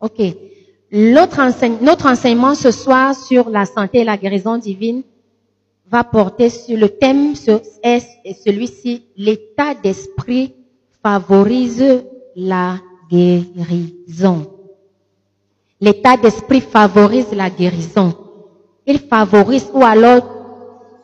Ok. Notre enseignement ce soir sur la santé et la guérison divine va porter sur le thème est celui-ci. L'état d'esprit favorise la guérison. L'état d'esprit favorise la guérison. Il favorise ou alors,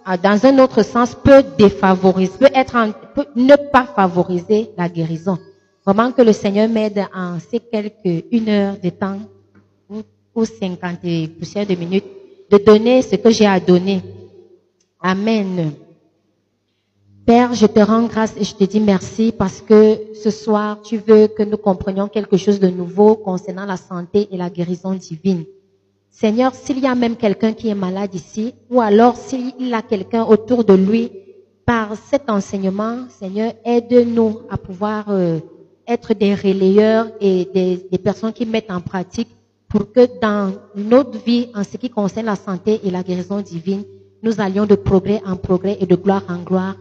ah, dans un autre sens, peut défavoriser, peut être, peut ne pas favoriser la guérison. Vraiment que le Seigneur m'aide en ces quelques une heure de temps ou, ou cinquante poussières de minutes de donner ce que j'ai à donner. Amen. Père, je te rends grâce et je te dis merci parce que ce soir, tu veux que nous comprenions quelque chose de nouveau concernant la santé et la guérison divine. Seigneur, s'il y a même quelqu'un qui est malade ici, ou alors s'il a quelqu'un autour de lui, par cet enseignement, Seigneur, aide-nous à pouvoir euh, être des relayeurs et des, des personnes qui mettent en pratique pour que dans notre vie, en ce qui concerne la santé et la guérison divine, nous allions de progrès en progrès et de gloire en gloire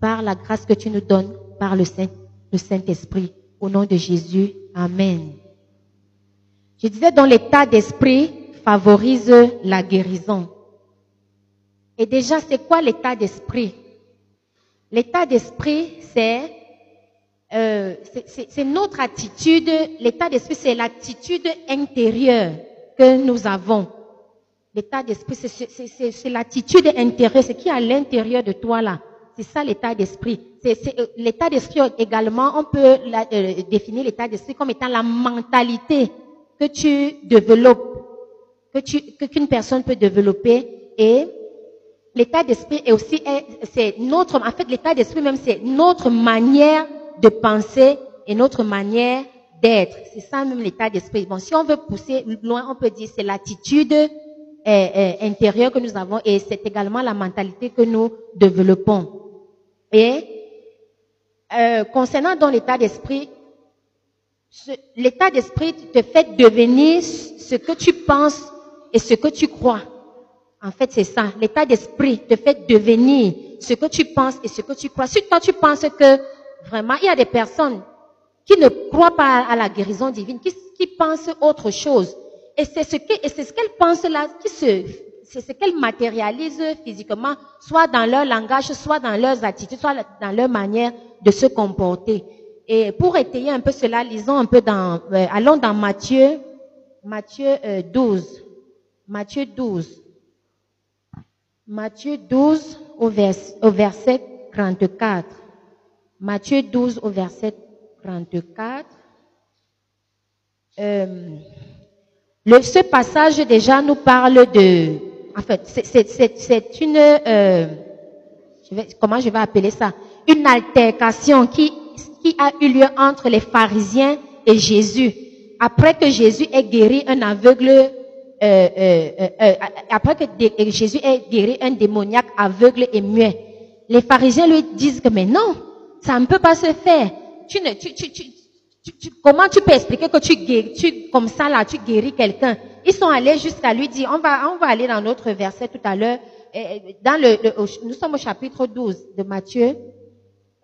par la grâce que tu nous donnes par le Saint, le Saint-Esprit. Au nom de Jésus. Amen. Je disais, dans l'état d'esprit favorise la guérison. Et déjà, c'est quoi l'état d'esprit? L'état d'esprit, c'est euh, c'est notre attitude. L'état d'esprit, c'est l'attitude intérieure que nous avons. L'état d'esprit, c'est l'attitude intérieure, ce qui est à l'intérieur de toi là. C'est ça l'état d'esprit. Euh, l'état d'esprit également, on peut euh, définir l'état d'esprit comme étant la mentalité que tu développes, que qu'une personne peut développer. Et l'état d'esprit est aussi, c'est notre, en fait, l'état d'esprit même, c'est notre manière de penser et notre manière d'être. C'est ça même l'état d'esprit. Bon, si on veut pousser loin, on peut dire c'est l'attitude euh, intérieure que nous avons et c'est également la mentalité que nous développons. Et euh, concernant dans l'état d'esprit, l'état d'esprit te fait devenir ce que tu penses et ce que tu crois. En fait, c'est ça. L'état d'esprit te fait devenir ce que tu penses et ce que tu crois. Si toi tu penses que vraiment il y a des personnes qui ne croient pas à la guérison divine, qui, pensent autre chose, et c'est ce qu'elles pensent là c'est ce qu'elles matérialisent physiquement, soit dans leur langage, soit dans leurs attitudes, soit dans leur manière de se comporter. Et pour étayer un peu cela, lisons un peu dans, euh, allons dans Matthieu, Matthieu 12. Euh, Matthieu 12. Matthieu 12 au, au verset 34. Matthieu 12 au verset 34. Euh, le, ce passage déjà nous parle de en fait, c'est une, euh, comment je vais appeler ça, une altercation qui, qui a eu lieu entre les pharisiens et Jésus. Après que Jésus ait guéri un aveugle, euh, euh après que Jésus ait guéri un démoniaque aveugle et muet, les pharisiens lui disent que mais non, ça ne peut pas se faire. Tu ne, tu, tu, tu, comment tu peux expliquer que tu guéris, comme ça là, tu guéris quelqu'un? Ils sont allés jusqu'à lui dire, on va, on va aller dans notre verset tout à l'heure, dans le, nous sommes au chapitre 12 de Matthieu.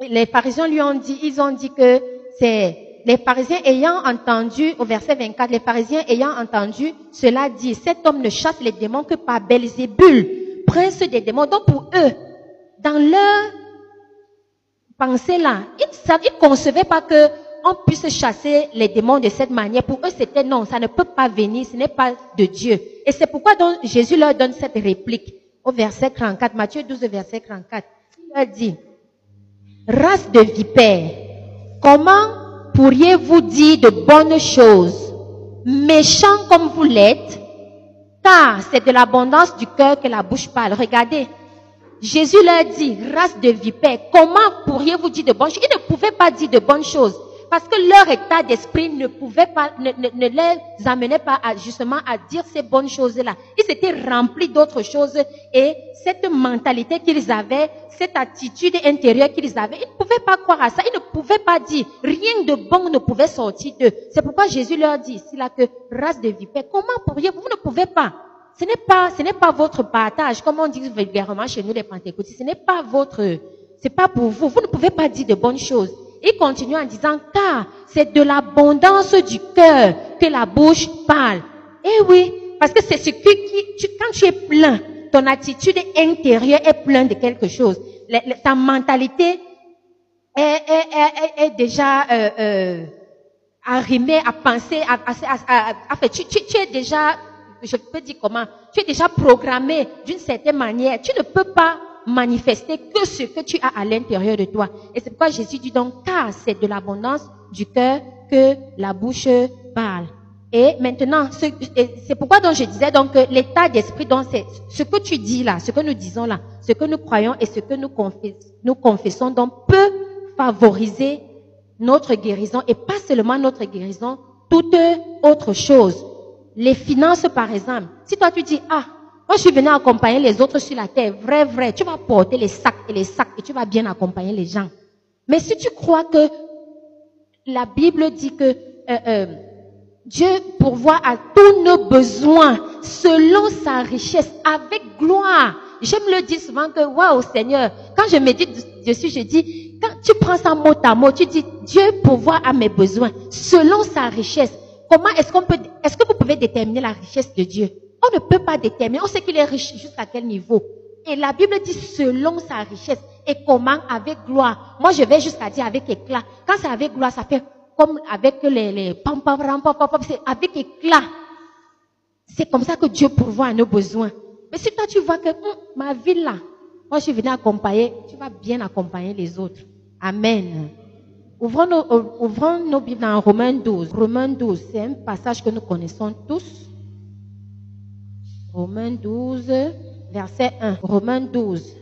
Les pharisiens lui ont dit, ils ont dit que c'est les pharisiens ayant entendu, au verset 24, les pharisiens ayant entendu cela dit, cet homme ne chasse les démons que par Belzébul, prince des démons. Donc pour eux, dans leur pensée là, ils ne concevaient pas que on puisse chasser les démons de cette manière. Pour eux, c'était non, ça ne peut pas venir, ce n'est pas de Dieu. Et c'est pourquoi Jésus leur donne cette réplique au verset 34, Matthieu 12, verset 34. Il leur dit, race de vipères, comment pourriez-vous dire de bonnes choses, méchants comme vous l'êtes, car c'est de l'abondance du cœur que la bouche parle. Regardez, Jésus leur dit, race de vipères, comment pourriez-vous dire de bonnes choses? Ils ne pouvaient pas dire de bonnes choses. Parce que leur état d'esprit ne pouvait pas, ne, les amenait pas à, justement à dire ces bonnes choses-là. Ils étaient remplis d'autres choses et cette mentalité qu'ils avaient, cette attitude intérieure qu'ils avaient, ils ne pouvaient pas croire à ça. Ils ne pouvaient pas dire, rien de bon ne pouvait sortir d'eux. C'est pourquoi Jésus leur dit ici là que race de vipères, comment pourriez-vous, vous ne pouvez pas. Ce n'est pas, ce n'est pas votre partage, comme on dit vulgairement chez nous les pentecôtistes. Ce n'est pas votre, c'est pas pour vous. Vous ne pouvez pas dire de bonnes choses. Il continue en disant, car c'est de l'abondance du cœur que la bouche parle. Eh oui, parce que c'est ce qui, quand tu es plein, ton attitude intérieure est pleine de quelque chose. ta mentalité est, déjà euh, euh, arrimée à penser, à, à, à, tu, tu, tu es déjà, je peux dire comment, tu es déjà programmé d'une certaine manière. Tu ne peux pas manifester que ce que tu as à l'intérieur de toi. Et c'est pourquoi Jésus dit donc, car c'est de l'abondance du cœur que la bouche parle. Et maintenant, c'est pourquoi donc je disais donc que l'état d'esprit, donc c'est ce que tu dis là, ce que nous disons là, ce que nous croyons et ce que nous, nous confessons, donc peut favoriser notre guérison et pas seulement notre guérison, toute autre chose. Les finances, par exemple. Si toi tu dis, ah, moi je suis venu accompagner les autres sur la terre, vrai, vrai, tu vas porter les sacs et les sacs et tu vas bien accompagner les gens. Mais si tu crois que la Bible dit que euh, euh, Dieu pourvoit à tous nos besoins selon sa richesse, avec gloire. J'aime le dire souvent que, waouh Seigneur, quand je médite dessus, je dis, quand tu prends ça mot à mot, tu dis, Dieu pourvoit à mes besoins selon sa richesse. Comment est-ce qu'on peut, est-ce que vous pouvez déterminer la richesse de Dieu? On ne peut pas déterminer. On sait qu'il est riche jusqu'à quel niveau. Et la Bible dit selon sa richesse. Et comment? Avec gloire. Moi, je vais jusqu'à dire avec éclat. Quand c'est avec gloire, ça fait comme avec les, les pam, pam, pam, pam, pam, c'est avec éclat. C'est comme ça que Dieu pourvoit à nos besoins. Mais si toi tu vois que hum, ma vie là, moi je suis venu accompagner, tu vas bien accompagner les autres. Amen. Ouvrons nos, ouvrons nos Bibles dans Romains 12. Romains 12, c'est un passage que nous connaissons tous. Romains 12, verset 1. Romains 12,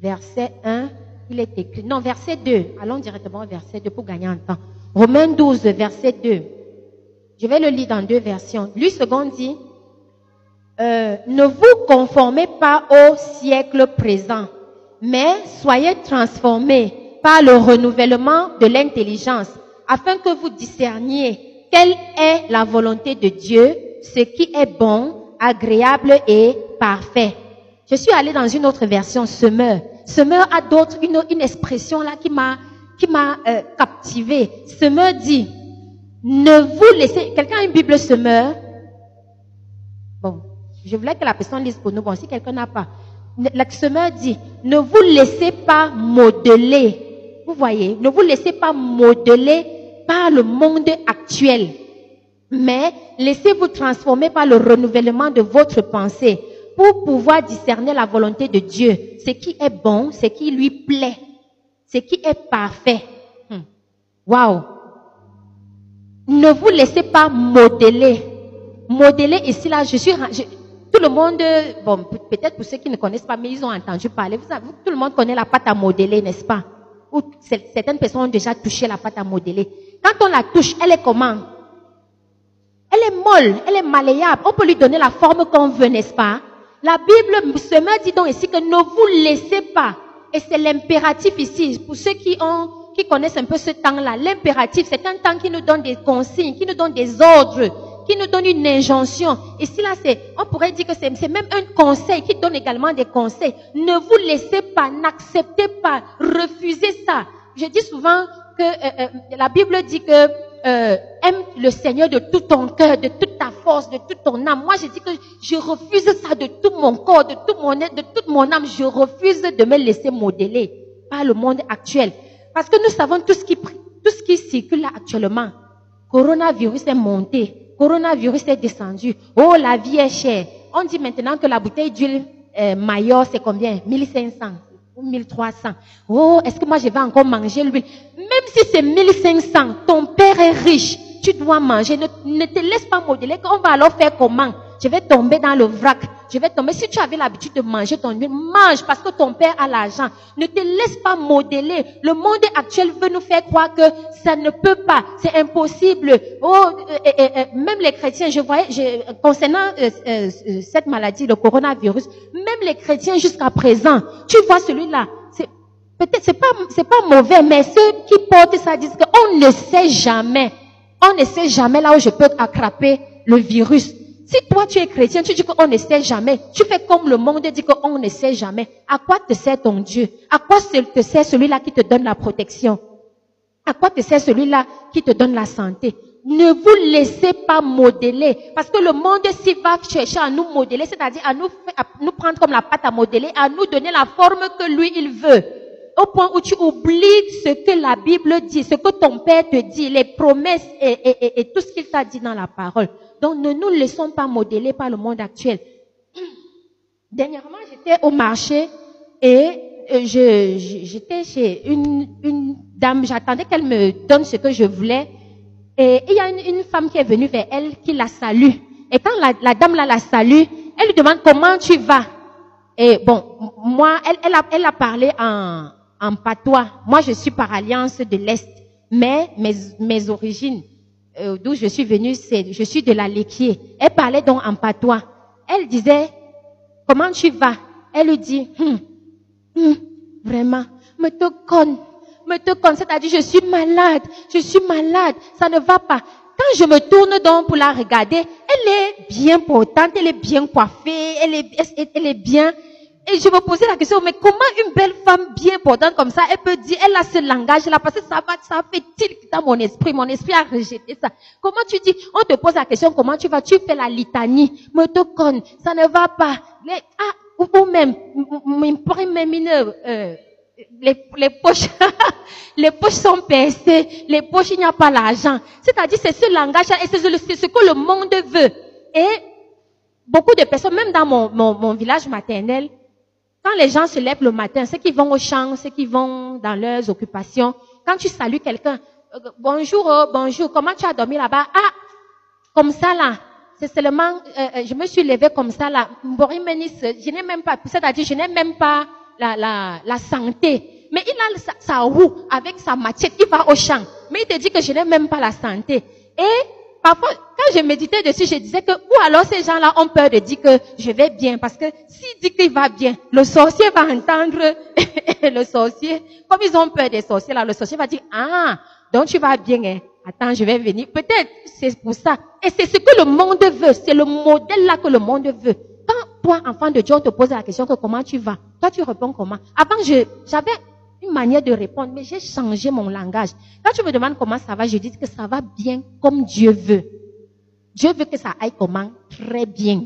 verset 1. Il est écrit. Non, verset 2. Allons directement au verset 2 pour gagner un temps. Romains 12, verset 2. Je vais le lire dans deux versions. Lui, second dit, euh, ne vous conformez pas au siècle présent, mais soyez transformés par le renouvellement de l'intelligence, afin que vous discerniez quelle est la volonté de Dieu, ce qui est bon, agréable et parfait. Je suis allée dans une autre version, semeur. Semeur a d'autres, une, une expression là qui m'a qui m'a euh, captivé. Semeur dit, ne vous laissez, quelqu'un a une Bible semeur? Bon, je voulais que la personne lise pour nous. Bon, si quelqu'un n'a pas. Semeur dit, ne vous laissez pas modeler. Vous voyez, ne vous laissez pas modeler par le monde actuel. Mais laissez-vous transformer par le renouvellement de votre pensée pour pouvoir discerner la volonté de Dieu, ce qui est bon, ce qui lui plaît ce qui est parfait. Hmm. Waouh. Ne vous laissez pas modeler. Modeler ici, là, je suis, tout le monde, bon, peut-être pour ceux qui ne connaissent pas, mais ils ont entendu parler. Tout le monde connaît la pâte à modeler, n'est-ce pas? Certaines personnes ont déjà touché la pâte à modeler. Quand on la touche, elle est comment? Elle est molle, elle est malléable. On peut lui donner la forme qu'on veut, n'est-ce pas? La Bible se met dit donc ici que ne vous laissez pas et c'est l'impératif ici, pour ceux qui ont, qui connaissent un peu ce temps-là. L'impératif, c'est un temps qui nous donne des consignes, qui nous donne des ordres, qui nous donne une injonction. Ici, là, c'est, on pourrait dire que c'est, même un conseil qui donne également des conseils. Ne vous laissez pas, n'acceptez pas, refusez ça. Je dis souvent que euh, euh, la Bible dit que euh, aime le Seigneur de tout ton cœur, de toute ta force, de toute ton âme. Moi, je dis que je refuse ça de tout mon corps, de tout mon de toute mon âme. Je refuse de me laisser modeler par le monde actuel. Parce que nous savons tout ce qui, tout ce qui circule là actuellement. Coronavirus est monté. Coronavirus est descendu. Oh, la vie est chère. On dit maintenant que la bouteille d'huile euh, Mayor, c'est combien? 1500 ou 1300. Oh, est-ce que moi je vais encore manger l'huile? Même si c'est 1500, ton père est riche, tu dois manger. Ne, te laisse pas modeler. On va alors faire comment? Je vais tomber dans le vrac. Je vais tomber. Si tu avais l'habitude de manger ton huile, mange parce que ton père a l'argent. Ne te laisse pas modeler. Le monde actuel veut nous faire croire que ça ne peut pas. C'est impossible. Oh, euh, euh, euh, même les chrétiens, je voyais, je, concernant cette maladie, le coronavirus, même les chrétiens jusqu'à présent, tu vois celui-là. Peut-être c'est pas c'est pas mauvais, mais ceux qui portent ça disent qu'on ne sait jamais. On ne sait jamais là où je peux attraper le virus. Si toi tu es chrétien, tu dis qu'on ne sait jamais. Tu fais comme le monde dit qu'on ne sait jamais. À quoi te sert ton Dieu? À quoi te sert celui-là qui te donne la protection? À quoi te sert celui-là qui te donne la santé? Ne vous laissez pas modeler. Parce que le monde s'y va chercher à nous modeler, c'est-à-dire à nous, nous prendre comme la pâte à modeler, à nous donner la forme que lui, il veut. Au point où tu oublies ce que la Bible dit, ce que ton Père te dit, les promesses et tout ce qu'il t'a dit dans la parole. Donc ne nous laissons pas modeler par le monde actuel. Dernièrement, j'étais au marché et euh, j'étais chez une, une dame, j'attendais qu'elle me donne ce que je voulais. Et il y a une, une, femme qui est venue vers elle, qui la salue. Et quand la, la dame là la salue, elle lui demande comment tu vas? Et bon, moi, elle, elle, a, elle a parlé en, en patois. Moi, je suis par alliance de l'Est. Mais mes, mes origines, euh, d'où je suis venue, c'est, je suis de la Léquier. Elle parlait donc en patois. Elle disait, comment tu vas? Elle lui dit, hum, hum, vraiment, me te conne, me te conne. C'est-à-dire, je suis malade, je suis malade, ça ne va pas. Quand je me tourne donc pour la regarder, elle est bien portante, elle est bien coiffée, elle est, elle est bien. Et je me posais la question, mais comment une belle femme bien portante comme ça, elle peut dire, elle a ce langage-là, parce que ça va, ça fait tilt dans mon esprit, mon esprit a rejeté ça. Comment tu dis, on te pose la question, comment tu vas, tu fais la litanie, me te conne, ça ne va pas. Les, ah, ou même, euh, les, les poches, les poches sont percées, les poches, il n'y a pas l'argent. C'est-à-dire, c'est ce langage-là, et c'est ce que le monde veut. Et beaucoup de personnes, même dans mon, mon, mon village maternel, quand les gens se lèvent le matin, ceux qui vont au champ, ceux qui vont dans leurs occupations, quand tu salues quelqu'un, euh, bonjour, oh, bonjour, comment tu as dormi là-bas? Ah, comme ça là. C'est seulement, euh, euh je me suis levée comme ça là. Je n'ai même pas, c'est-à-dire, je n'ai même pas la, la, la santé. Mais il a sa, sa roue avec sa machette, il va au champ. Mais il te dit que je n'ai même pas la santé. Et Parfois, quand je méditais dessus, je disais que, ou alors ces gens-là ont peur de dire que je vais bien, parce que s'il dit qu'il va bien, le sorcier va entendre, le sorcier, comme ils ont peur des sorciers là, le sorcier va dire, ah, donc tu vas bien, hein. Attends, je vais venir. Peut-être c'est pour ça. Et c'est ce que le monde veut. C'est le modèle là que le monde veut. Quand toi, enfant de Dieu, on te pose la question que comment tu vas, toi tu réponds comment? Avant, j'avais une manière de répondre, mais j'ai changé mon langage. Quand tu me demandes comment ça va, je dis que ça va bien comme Dieu veut. Dieu veut que ça aille comment? Très bien.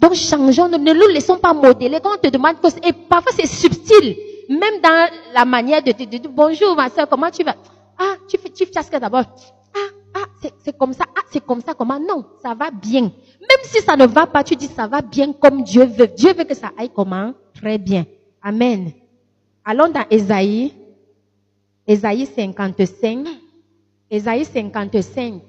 Donc changeons, ne nous laissons pas modeler. Quand on te demande, et parfois c'est subtil, même dans la manière de te dire bonjour ma soeur, comment tu vas? Ah, tu fais, tu fais d'abord. Ah, ah, c'est comme ça. Ah, c'est comme ça. Comment? Non, ça va bien. Même si ça ne va pas, tu dis ça va bien comme Dieu veut. Dieu veut que ça aille comment? Très bien. Amen. Allons dans Ésaïe, Ésaïe 55, Ésaïe 55.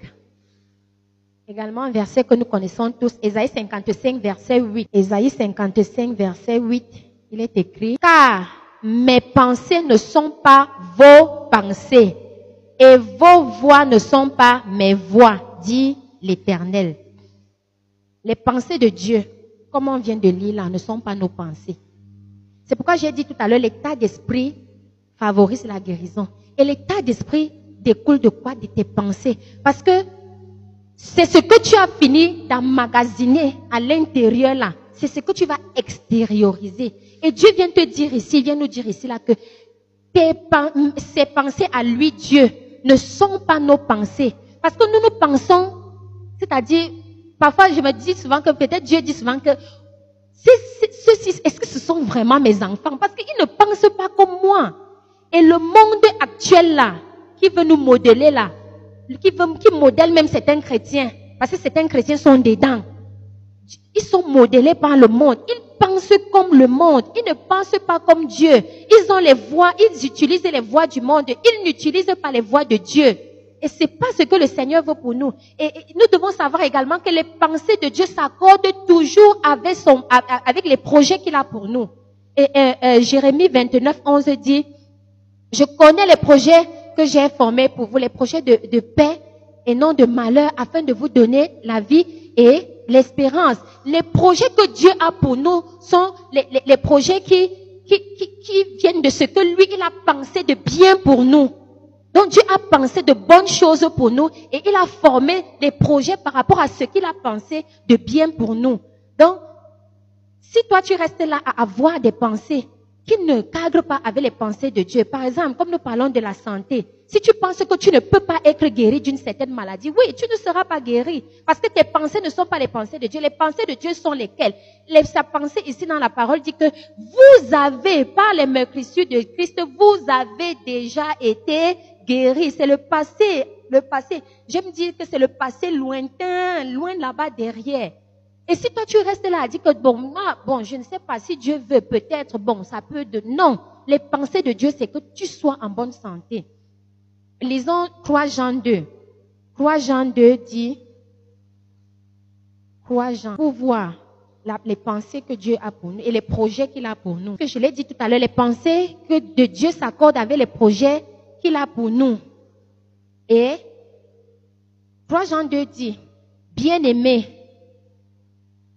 Également un verset que nous connaissons tous, Ésaïe 55, verset 8. Ésaïe 55, verset 8, il est écrit, car mes pensées ne sont pas vos pensées et vos voix ne sont pas mes voix, dit l'Éternel. Les pensées de Dieu, comme on vient de lire là, ne sont pas nos pensées. C'est pourquoi j'ai dit tout à l'heure, l'état d'esprit favorise la guérison. Et l'état d'esprit découle de quoi? De tes pensées. Parce que c'est ce que tu as fini d'emmagasiner à l'intérieur là. C'est ce que tu vas extérioriser. Et Dieu vient te dire ici, vient nous dire ici là que tes, ses pensées à lui, Dieu, ne sont pas nos pensées. Parce que nous nous pensons, c'est-à-dire, parfois je me dis souvent que peut-être Dieu dit souvent que est-ce que ce sont vraiment mes enfants? Parce qu'ils ne pensent pas comme moi. Et le monde actuel là, qui veut nous modeler là, qui, veut, qui modèle même certains chrétiens, parce que certains chrétiens sont dedans. Ils sont modélés par le monde. Ils pensent comme le monde. Ils ne pensent pas comme Dieu. Ils ont les voix, ils utilisent les voix du monde. Ils n'utilisent pas les voix de Dieu. Et c'est pas ce que le Seigneur veut pour nous. Et, nous devons savoir également que les pensées de Dieu s'accordent toujours avec son, avec les projets qu'il a pour nous. Et euh, euh, Jérémie 29, 11 dit, je connais les projets que j'ai formés pour vous, les projets de, paix et non de malheur, afin de vous donner la vie et l'espérance. Les projets que Dieu a pour nous sont les, les, les projets qui, qui, qui, qui viennent de ce que lui, il a pensé de bien pour nous. Donc Dieu a pensé de bonnes choses pour nous et il a formé des projets par rapport à ce qu'il a pensé de bien pour nous. Donc, si toi tu restes là à avoir des pensées qui ne cadre pas avec les pensées de Dieu. Par exemple, comme nous parlons de la santé, si tu penses que tu ne peux pas être guéri d'une certaine maladie, oui, tu ne seras pas guéri. Parce que tes pensées ne sont pas les pensées de Dieu. Les pensées de Dieu sont lesquelles? Les, Sa pensée ici dans la parole dit que vous avez, par les meurtrissures de Christ, vous avez déjà été guéri. C'est le passé, le passé. J'aime dire que c'est le passé lointain, loin là-bas derrière. Et si toi tu restes là dire que bon, moi, bon, je ne sais pas si Dieu veut, peut-être, bon, ça peut de, non. Les pensées de Dieu, c'est que tu sois en bonne santé. Lisons 3 Jean 2. 3 Jean 2 dit, 3 Jean, pour voir les pensées que Dieu a pour nous et les projets qu'il a pour nous. Que je l'ai dit tout à l'heure, les pensées que de Dieu s'accordent avec les projets qu'il a pour nous. Et 3 Jean 2 dit, bien aimé,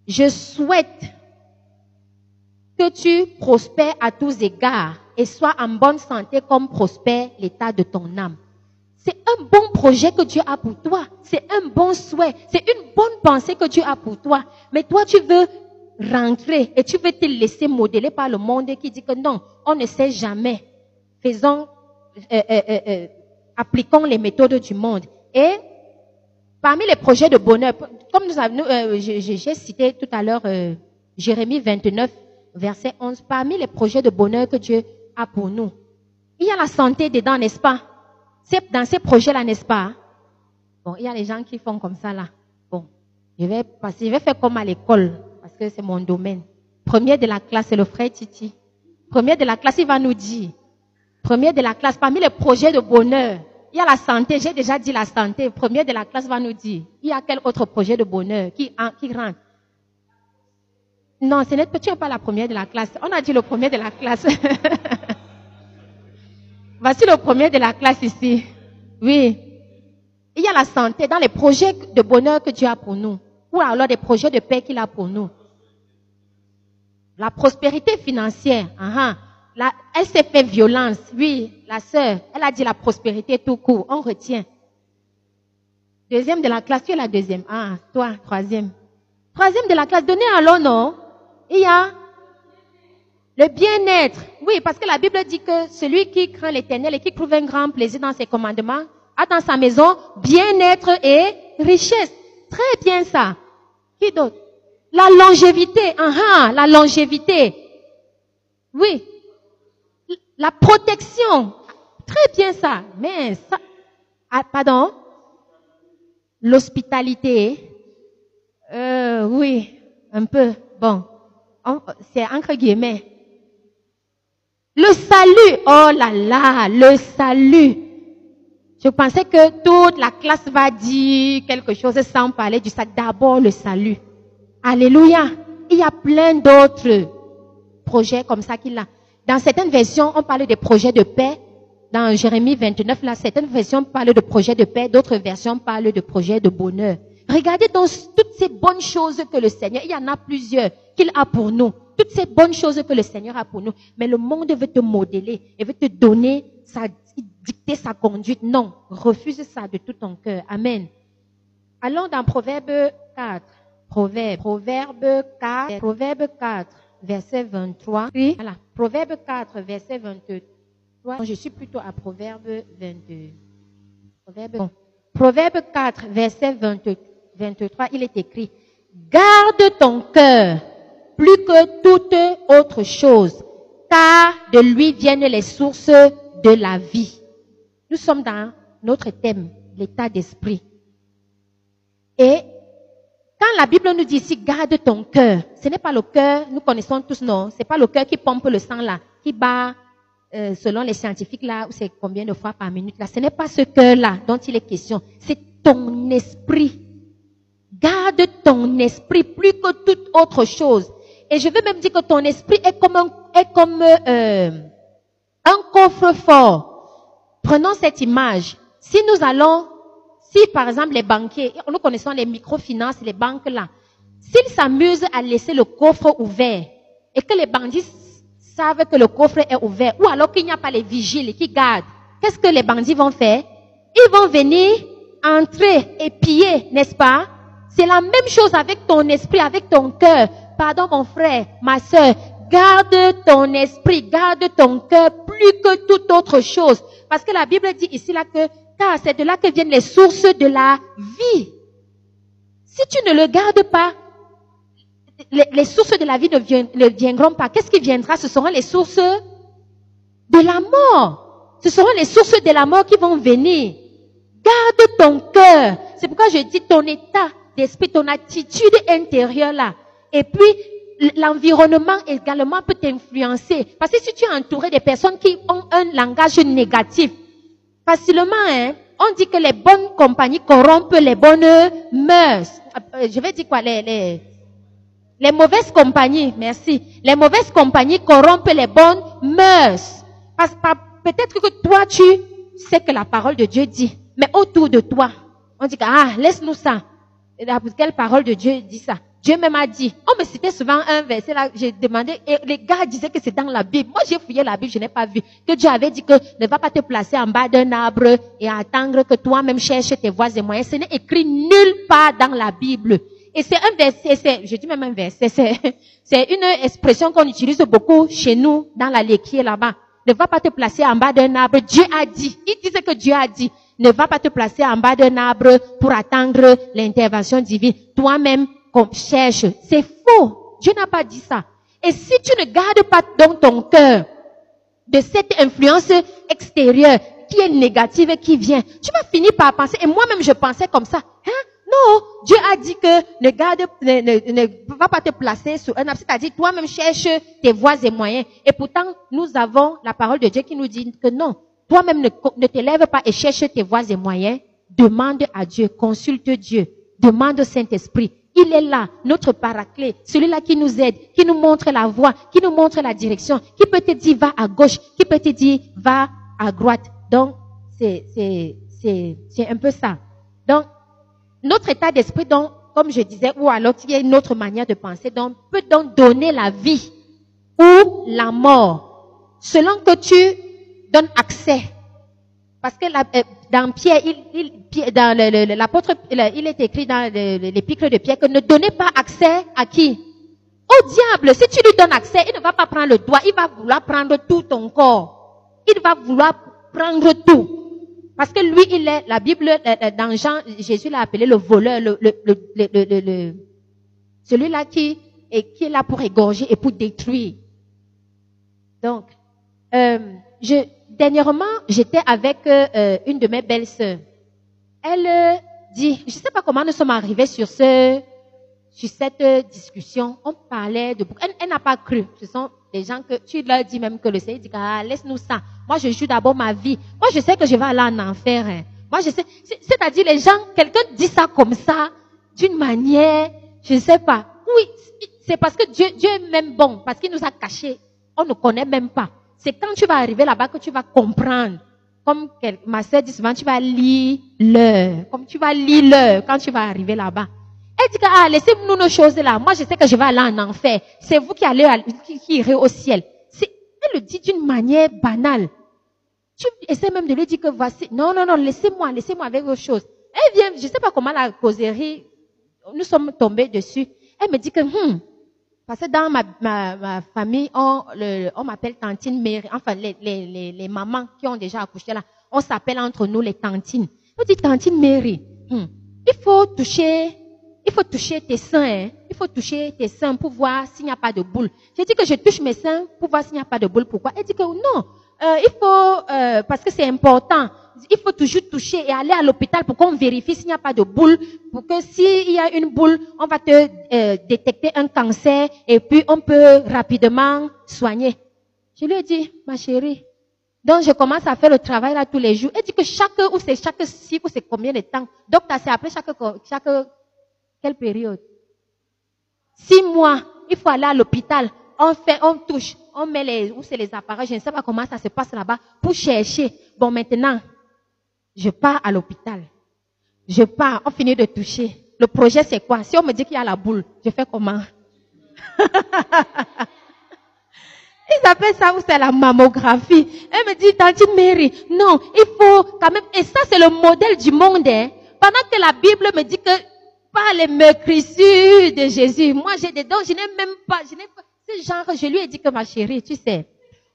je souhaite que tu prospères à tous égards et sois en bonne santé comme prospère l'état de ton âme. C'est un bon projet que Dieu a pour toi. C'est un bon souhait. C'est une bonne pensée que Dieu a pour toi. Mais toi, tu veux rentrer et tu veux te laisser modeler par le monde qui dit que non, on ne sait jamais. Faisons, euh, euh, euh, appliquons les méthodes du monde. Et Parmi les projets de bonheur, comme nous avons, euh, j'ai cité tout à l'heure euh, Jérémie 29, verset 11, parmi les projets de bonheur que Dieu a pour nous, il y a la santé dedans, n'est-ce pas? C'est dans ces projets-là, n'est-ce pas? Bon, il y a les gens qui font comme ça là. Bon, je vais passer, je vais faire comme à l'école parce que c'est mon domaine. Premier de la classe, c'est le frère Titi. Premier de la classe, il va nous dire. Premier de la classe, parmi les projets de bonheur, il y a la santé, j'ai déjà dit la santé. Premier de la classe va nous dire, il y a quel autre projet de bonheur qui, qui rentre? Non, ce n'est pas la première de la classe. On a dit le premier de la classe. Voici le premier de la classe ici. Oui. Il y a la santé dans les projets de bonheur que Dieu a pour nous. Ou alors des projets de paix qu'il a pour nous. La prospérité financière. Uh -huh elle s'est fait violence. Oui, la sœur, elle a dit la prospérité tout court. On retient. Deuxième de la classe, tu es la deuxième. Ah, toi, troisième. Troisième de la classe, donnez alors, non Il y a le bien-être. Oui, parce que la Bible dit que celui qui craint l'éternel et qui trouve un grand plaisir dans ses commandements a dans sa maison bien-être et richesse. Très bien ça. Qui d'autre? La longévité. Ah, ah, la longévité. Oui, la protection. Très bien ça. Mais ça, ah, pardon? L'hospitalité. Euh, oui, un peu. Bon, c'est entre guillemets. Le salut. Oh là là, le salut. Je pensais que toute la classe va dire quelque chose sans parler du salut. D'abord le salut. Alléluia. Il y a plein d'autres projets comme ça qu'il a. Dans certaines versions, on parle des projets de paix. Dans Jérémie 29, là, certaines versions parlent de projets de paix, d'autres versions parlent de projets de bonheur. Regardez dans toutes ces bonnes choses que le Seigneur, il y en a plusieurs qu'il a pour nous. Toutes ces bonnes choses que le Seigneur a pour nous. Mais le monde veut te modeler et veut te donner sa, dicter sa conduite. Non. Refuse ça de tout ton cœur. Amen. Allons dans Proverbe 4. Proverbe. Proverbe 4. Proverbe 4 verset 23. Oui. Voilà. Proverbe 4, verset 23. Je suis plutôt à Proverbe 22. Proverbe, Proverbe 4, verset 23, il est écrit, garde ton cœur plus que toute autre chose, car de lui viennent les sources de la vie. Nous sommes dans notre thème, l'état d'esprit. Et quand la Bible nous dit ici, garde ton cœur, ce n'est pas le cœur, nous connaissons tous, non, c'est pas le cœur qui pompe le sang là, qui bat, euh, selon les scientifiques là, c'est combien de fois par minute là. Ce n'est pas ce cœur-là dont il est question, c'est ton esprit. Garde ton esprit plus que toute autre chose. Et je veux même dire que ton esprit est comme un, est comme euh, un coffre-fort. Prenons cette image. Si nous allons si par exemple les banquiers, nous connaissons les microfinances, les banques là, s'ils s'amusent à laisser le coffre ouvert et que les bandits savent que le coffre est ouvert, ou alors qu'il n'y a pas les vigiles qui gardent, qu'est-ce que les bandits vont faire? Ils vont venir entrer et piller, n'est-ce pas? C'est la même chose avec ton esprit, avec ton cœur. Pardon mon frère, ma soeur, garde ton esprit, garde ton cœur plus que toute autre chose. Parce que la Bible dit ici là que, car c'est de là que viennent les sources de la vie. Si tu ne le gardes pas, les, sources de la vie ne, viendront pas. Qu'est-ce qui viendra? Ce seront les sources de la mort. Ce seront les sources de la mort qui vont venir. Garde ton cœur. C'est pourquoi je dis ton état d'esprit, ton attitude intérieure là. Et puis, l'environnement également peut t'influencer. Parce que si tu es entouré de personnes qui ont un langage négatif, facilement, hein, on dit que les bonnes compagnies corrompent les bonnes mœurs. Euh, je vais dire quoi, les, les, mauvaises compagnies, merci. Les mauvaises compagnies corrompent les bonnes mœurs. Parce peut-être que toi, tu sais que la parole de Dieu dit, mais autour de toi, on dit ah, laisse-nous ça. Quelle parole de Dieu dit ça? Dieu même a dit. On me citait souvent un verset là, j'ai demandé, et les gars disaient que c'est dans la Bible. Moi, j'ai fouillé la Bible, je n'ai pas vu. Que Dieu avait dit que ne va pas te placer en bas d'un arbre et attendre que toi-même cherches tes voies et moyens. Ce n'est écrit nulle part dans la Bible. Et c'est un verset, c'est, je dis même un verset, c'est, une expression qu'on utilise beaucoup chez nous, dans la est là-bas. Ne va pas te placer en bas d'un arbre. Dieu a dit. Il disait que Dieu a dit. Ne va pas te placer en bas d'un arbre pour attendre l'intervention divine. Toi-même, qu'on cherche. C'est faux. Dieu n'a pas dit ça. Et si tu ne gardes pas dans ton cœur de cette influence extérieure qui est négative et qui vient, tu vas finir par penser, et moi-même je pensais comme ça, hein? Non, Dieu a dit que ne garde, ne, ne, ne va pas te placer sur un arbre. C'est-à-dire, toi-même cherche tes voies et moyens. Et pourtant, nous avons la parole de Dieu qui nous dit que non. Toi-même ne, ne t'élève pas et cherche tes voies et moyens. Demande à Dieu, consulte Dieu, demande au Saint-Esprit. Il est là, notre paraclet, celui-là qui nous aide, qui nous montre la voie, qui nous montre la direction, qui peut te dire va à gauche, qui peut te dire va à droite. Donc, c'est, un peu ça. Donc, notre état d'esprit, donc, comme je disais, ou alors il y a une autre manière de penser, donc, peut donc donner la vie ou la mort, selon que tu donnes accès. Parce que euh, dans Pierre, il, il dans l'apôtre, il est écrit dans l'épître de Pierre que ne donnez pas accès à qui? Au diable. Si tu lui donnes accès, il ne va pas prendre le doigt, il va vouloir prendre tout ton corps. Il va vouloir prendre tout. Parce que lui, il est, la Bible, euh, euh, dans Jean, Jésus l'a appelé le voleur, le, le, le, le celui-là qui est, là pour égorger et pour détruire. Donc, euh, je, dernièrement, j'étais avec euh, une de mes belles-sœurs. Elle dit, je ne sais pas comment nous sommes arrivés sur ce, sur cette discussion. On parlait de Elle, elle n'a pas cru. Ce sont des gens que tu leur dis même que le Seigneur dit, ah, laisse-nous ça. Moi, je joue d'abord ma vie. Moi, je sais que je vais aller en enfer. Hein. Moi, je sais. C'est-à-dire, les gens, quelqu'un dit ça comme ça, d'une manière, je ne sais pas. Oui, c'est parce que Dieu, Dieu est même bon, parce qu'il nous a cachés. On ne connaît même pas. C'est quand tu vas arriver là-bas que tu vas comprendre. Comme ma sœur dit souvent, tu vas lire l'heure. Comme tu vas lire l'heure quand tu vas arriver là-bas. Elle dit que, ah, laissez-nous nos choses là. Moi, je sais que je vais aller en enfer. C'est vous qui allez, qui, irez au ciel. Elle le dit d'une manière banale. Tu essaies même de lui dire que voici. Non, non, non, laissez-moi, laissez-moi avec vos choses. Elle vient, je sais pas comment la causerie, nous sommes tombés dessus. Elle me dit que, hmm, parce que dans ma, ma, ma famille, on, on m'appelle tantine Mary, enfin les, les, les, les, mamans qui ont déjà accouché là, on s'appelle entre nous les tantines. On dit tantine Mary, hmm, il faut toucher il faut toucher tes seins. Hein. Il faut toucher tes seins pour voir s'il n'y a pas de boule. J'ai dit que je touche mes seins pour voir s'il n'y a pas de boule. Pourquoi? Elle dit que non. Euh, il faut, euh, parce que c'est important. Il faut toujours toucher et aller à l'hôpital pour qu'on vérifie s'il n'y a pas de boule. Pour que s'il y a une boule, on va te euh, détecter un cancer et puis on peut rapidement soigner. Je lui ai dit, ma chérie, donc je commence à faire le travail là tous les jours. Elle dit que chaque, ou c'est chaque cycle, ou c'est combien de temps? Donc, c'est après chaque, chaque quelle période? Six mois, il faut aller à l'hôpital. On fait, on touche, on met les, où c'est les appareils, je ne sais pas comment ça se passe là-bas, pour chercher. Bon, maintenant, je pars à l'hôpital. Je pars, on finit de toucher. Le projet, c'est quoi? Si on me dit qu'il y a la boule, je fais comment? Ils appellent ça où c'est la mammographie. Elle me dit, Tante Mary, non, il faut quand même, et ça c'est le modèle du monde, hein. Pendant que la Bible me dit que pas les meurtrissures de Jésus. Moi, j'ai des dons, je n'ai même pas, je n'ai pas, C'est genre, je lui ai dit que ma chérie, tu sais,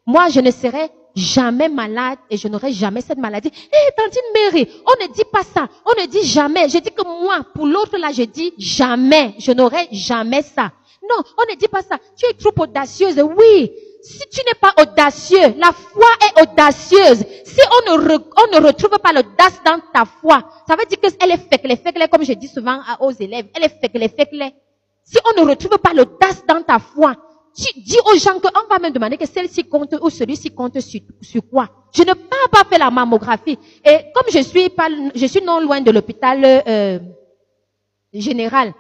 moi, je ne serai jamais malade et je n'aurai jamais cette maladie. Hé, hey, tantine Mary, on ne dit pas ça. On ne dit jamais. Je dis que moi, pour l'autre là, je dis jamais. Je n'aurai jamais ça. Non, on ne dit pas ça. Tu es trop audacieuse. Oui. Si tu n'es pas audacieux, la foi est audacieuse. Si on ne, on ne retrouve pas l'audace dans ta foi, ça veut dire qu'elle est féclée, féclée, comme je dis souvent aux élèves. Elle est féclée, féclée. Si on ne retrouve pas l'audace dans ta foi, tu dis aux gens qu'on va me demander que celle-ci compte ou celui-ci compte sur, sur quoi. Je ne peux pas faire la mammographie. Et comme je suis pas, je suis non loin de l'hôpital euh, général,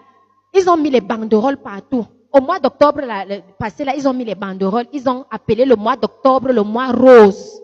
ils ont mis les banderoles partout. Au mois d'octobre passé, là, ils ont mis les banderoles. Ils ont appelé le mois d'octobre le mois rose.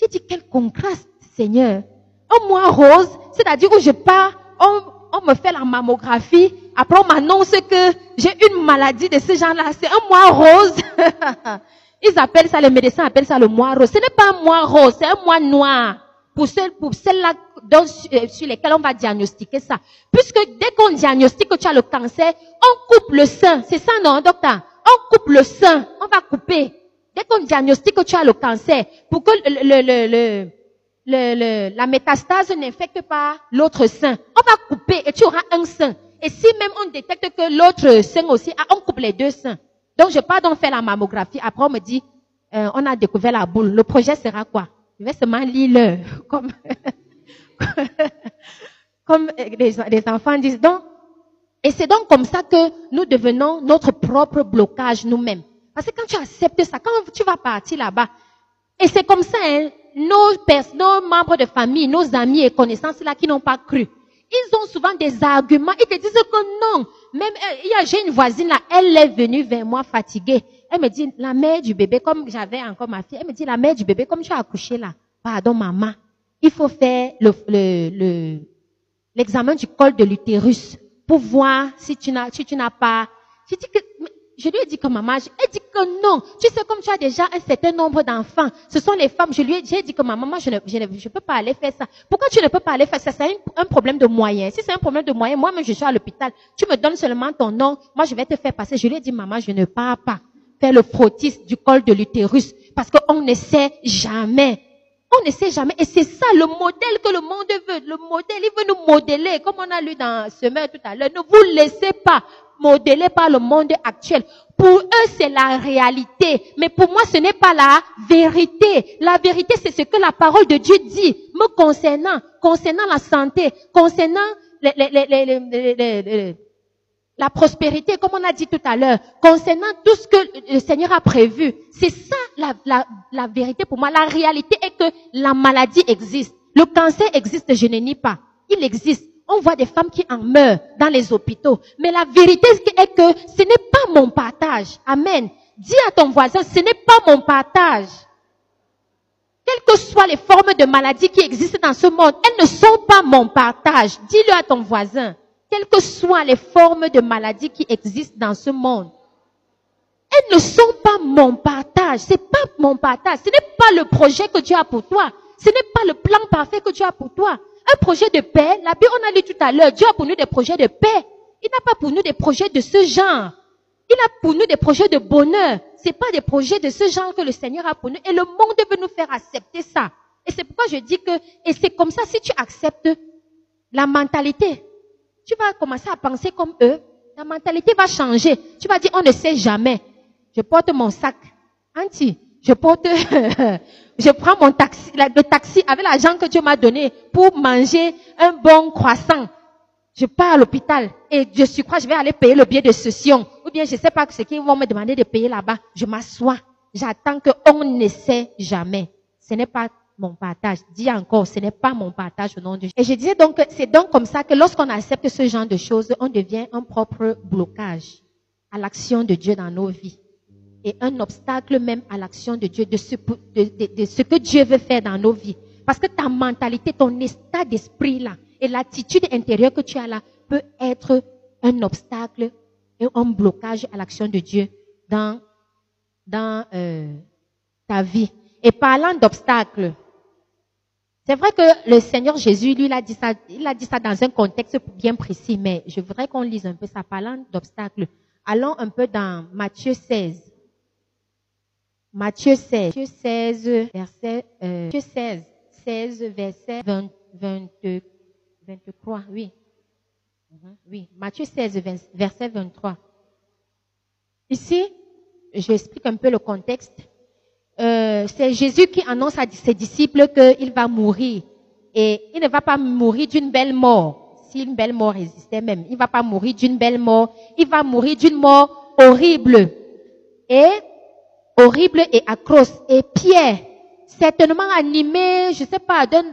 J'ai dit, quel contraste, Seigneur. Un mois rose, c'est-à-dire où je pars, on, on me fait la mammographie, après on m'annonce que j'ai une maladie de ce genre-là, c'est un mois rose. Ils appellent ça, les médecins appellent ça le mois rose. Ce n'est pas un mois rose, c'est un mois noir. Pour celles, pour celles-là euh, sur lesquelles on va diagnostiquer ça. Puisque dès qu'on diagnostique que tu as le cancer, on coupe le sein. C'est ça, non, docteur? On coupe le sein. On va couper. Dès qu'on diagnostique que tu as le cancer, pour que le, le, le, le la métastase n'infecte pas l'autre sein, on va couper et tu auras un sein. Et si même on détecte que l'autre sein aussi, ah, on coupe les deux seins. Donc je pars donc faire la mammographie. Après on me dit, euh, on a découvert la boule. Le projet sera quoi? Je vais seulement lire comme comme les, enfants disent. Donc, et c'est donc comme ça que nous devenons notre propre blocage nous-mêmes. Parce que quand tu acceptes ça, quand tu vas partir là-bas, et c'est comme ça, hein, nos, nos membres de famille, nos amis et connaissances là qui n'ont pas cru, ils ont souvent des arguments. Ils te disent que non. Même, euh, j'ai une voisine là, elle est venue vers moi fatiguée. Elle me dit, la mère du bébé, comme j'avais encore ma fille, elle me dit, la mère du bébé, comme tu as accouché là, pardon maman, il faut faire le, le, l'examen du col de l'utérus pour voir si tu n'as, si tu n'as pas. Je dis que, je lui ai dit que maman, elle dit que non. Tu sais, comme tu as déjà un certain nombre d'enfants, ce sont les femmes. Je lui ai, dit que maman, je ne, je ne je peux pas aller faire ça. Pourquoi tu ne peux pas aller faire ça? C'est un, problème de moyens. Si c'est un problème de moyens, moi-même, je suis à l'hôpital. Tu me donnes seulement ton nom. Moi, je vais te faire passer. Je lui ai dit, maman, je ne pars pas faire le frottis du col de l'utérus parce qu'on ne sait jamais. On ne sait jamais. Et c'est ça le modèle que le monde veut. Le modèle, il veut nous modeler, comme on a lu dans Semeur tout à l'heure. Ne vous laissez pas modelé par le monde actuel. Pour eux, c'est la réalité. Mais pour moi, ce n'est pas la vérité. La vérité, c'est ce que la parole de Dieu dit me concernant, concernant la santé, concernant les, les, les, la prospérité, comme on a dit tout à l'heure, concernant tout ce que le Seigneur a prévu. C'est ça la, la, la vérité pour moi. La réalité est que la maladie existe. Le cancer existe, je ne nie pas. Il existe. On voit des femmes qui en meurent dans les hôpitaux. Mais la vérité est que ce n'est pas mon partage. Amen. Dis à ton voisin, ce n'est pas mon partage. Quelles que soient les formes de maladies qui existent dans ce monde, elles ne sont pas mon partage. Dis-le à ton voisin. Quelles que soient les formes de maladies qui existent dans ce monde, elles ne sont pas mon partage. C'est pas mon partage. Ce n'est pas le projet que Dieu a pour toi. Ce n'est pas le plan parfait que Dieu a pour toi. Un projet de paix, la Bible, on a lu tout à l'heure, Dieu a pour nous des projets de paix. Il n'a pas pour nous des projets de ce genre. Il a pour nous des projets de bonheur. C'est pas des projets de ce genre que le Seigneur a pour nous. Et le monde veut nous faire accepter ça. Et c'est pourquoi je dis que, et c'est comme ça, si tu acceptes la mentalité, tu vas commencer à penser comme eux. La mentalité va changer. Tu vas dire, on ne sait jamais. Je porte mon sac. Anti, je porte, je prends mon taxi, le taxi avec l'argent que Dieu m'a donné pour manger un bon croissant. Je pars à l'hôpital et je suis quoi, je vais aller payer le billet de session. Ou bien je sais pas ce qu'ils vont me demander de payer là-bas. Je m'assois. J'attends qu'on ne sait jamais. Ce n'est pas mon partage. Dis encore, ce n'est pas mon partage au nom de Dieu. Et je disais donc, c'est donc comme ça que lorsqu'on accepte ce genre de choses, on devient un propre blocage à l'action de Dieu dans nos vies et un obstacle même à l'action de Dieu, de ce, de, ce que Dieu veut faire dans nos vies. Parce que ta mentalité, ton état d'esprit là, et l'attitude intérieure que tu as là, peut être un obstacle et un blocage à l'action de Dieu dans, dans euh, ta vie. Et parlant d'obstacles, c'est vrai que le Seigneur Jésus, lui, il a dit ça, il a dit ça dans un contexte bien précis, mais je voudrais qu'on lise un peu ça, parlant d'obstacles. allons un peu dans Matthieu 16. Matthieu 16, Matthieu 16, verset, euh, Matthieu 16, 16, verset 20, 23, oui. Mhm, oui, Matthieu 16, verset 23. Ici, je explique un peu le contexte. Euh, c'est Jésus qui annonce à ses disciples qu'il va mourir. Et il ne va pas mourir d'une belle mort. Si une belle mort existait même, il ne va pas mourir d'une belle mort. Il va mourir d'une mort horrible. Et horrible et atroce. Et Pierre, certainement animé, je sais pas, d'un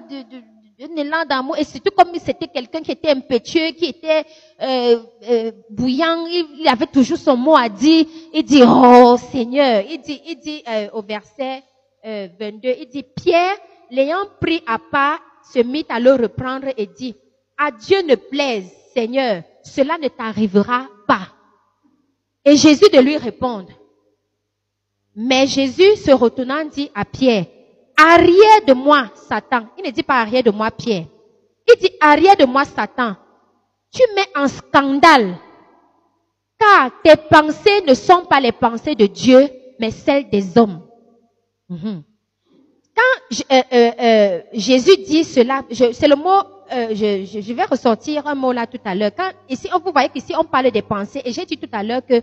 élan d'amour, et surtout comme c'était quelqu'un qui était impétueux, qui était euh, euh, bouillant, il, avait toujours son mot à dire. Il dit, oh Seigneur, il dit, il dit euh, au verset 22, il dit, Pierre, l'ayant pris à part, se mit à le reprendre et dit, à Dieu ne plaise, Seigneur, cela ne t'arrivera pas. Et Jésus de lui répondre, mais Jésus se retournant dit à Pierre, arrière de moi, Satan. Il ne dit pas arrière de moi, Pierre. Il dit arrière de moi, Satan. Tu mets en scandale. Car tes pensées ne sont pas les pensées de Dieu, mais celles des hommes. Mhm. Quand euh, euh, euh, Jésus dit cela, c'est le mot, je, vais ressortir un mot là tout à l'heure. Quand ici, vous voyez qu'ici on parle des pensées, et j'ai dit tout à l'heure que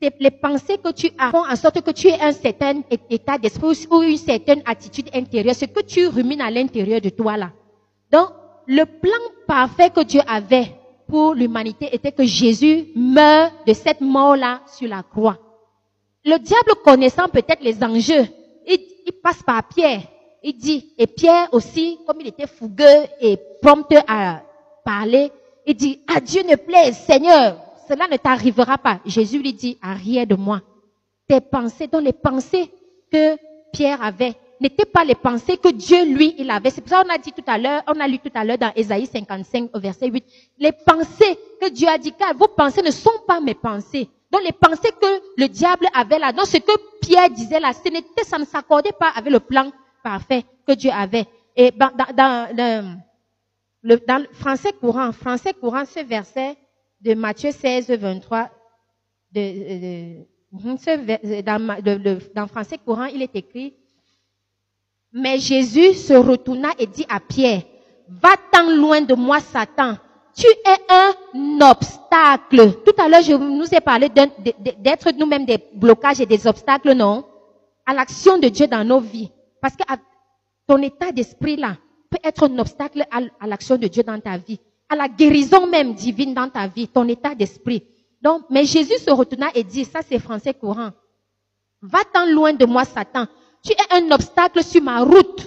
les pensées que tu as font en sorte que tu aies un certain état d'esprit ou une certaine attitude intérieure, ce que tu rumines à l'intérieur de toi là. Donc, le plan parfait que Dieu avait pour l'humanité était que Jésus meure de cette mort-là sur la croix. Le diable connaissant peut-être les enjeux, il, il, passe par Pierre. Il dit, et Pierre aussi, comme il était fougueux et prompt à parler, il dit, à Dieu ne plaise, Seigneur, cela ne t'arrivera pas. Jésus lui dit, arrière de moi. Tes pensées, dont les pensées que Pierre avait, n'étaient pas les pensées que Dieu, lui, il avait. C'est pour ça qu'on a dit tout à l'heure, on a lu tout à l'heure dans Ésaïe 55 au verset 8, les pensées que Dieu a dit, car vos pensées ne sont pas mes pensées. Donc les pensées que le diable avait là, donc ce que Pierre disait là, ce n'était, ça ne s'accordait pas avec le plan parfait que Dieu avait. Et dans, le, dans le français courant, français courant, ce verset, de Matthieu 16, 23, de, de, dans, de, dans français courant, il est écrit, mais Jésus se retourna et dit à Pierre, va-t'en loin de moi, Satan. Tu es un obstacle. Tout à l'heure, je nous ai parlé d'être nous-mêmes des blocages et des obstacles, non? À l'action de Dieu dans nos vies. Parce que ton état d'esprit là peut être un obstacle à l'action de Dieu dans ta vie à la guérison même divine dans ta vie, ton état d'esprit. Donc, mais Jésus se retourna et dit, ça c'est français courant, va-t'en loin de moi, Satan. Tu es un obstacle sur ma route.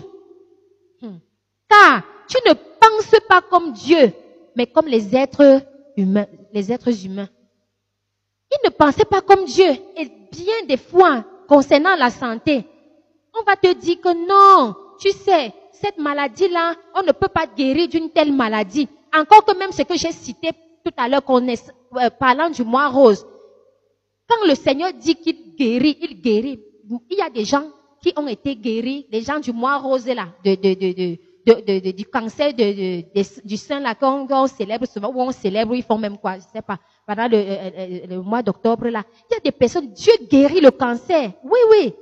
Hmm. Car tu ne penses pas comme Dieu, mais comme les êtres humains, les êtres humains. Il ne pensait pas comme Dieu. Et bien des fois, concernant la santé, on va te dire que non, tu sais, cette maladie-là, on ne peut pas guérir d'une telle maladie. Encore que même ce que j'ai cité tout à l'heure, euh, parlant du mois rose, quand le Seigneur dit qu'il guérit, il guérit. Il y a des gens qui ont été guéris, des gens du mois rose là, de, de, de, du cancer du sein là, qu'on célèbre souvent, ou on célèbre, ils font même quoi, je sais pas, pendant le, euh, euh, le mois d'octobre là. Il y a des personnes, Dieu guérit le cancer. Oui, oui.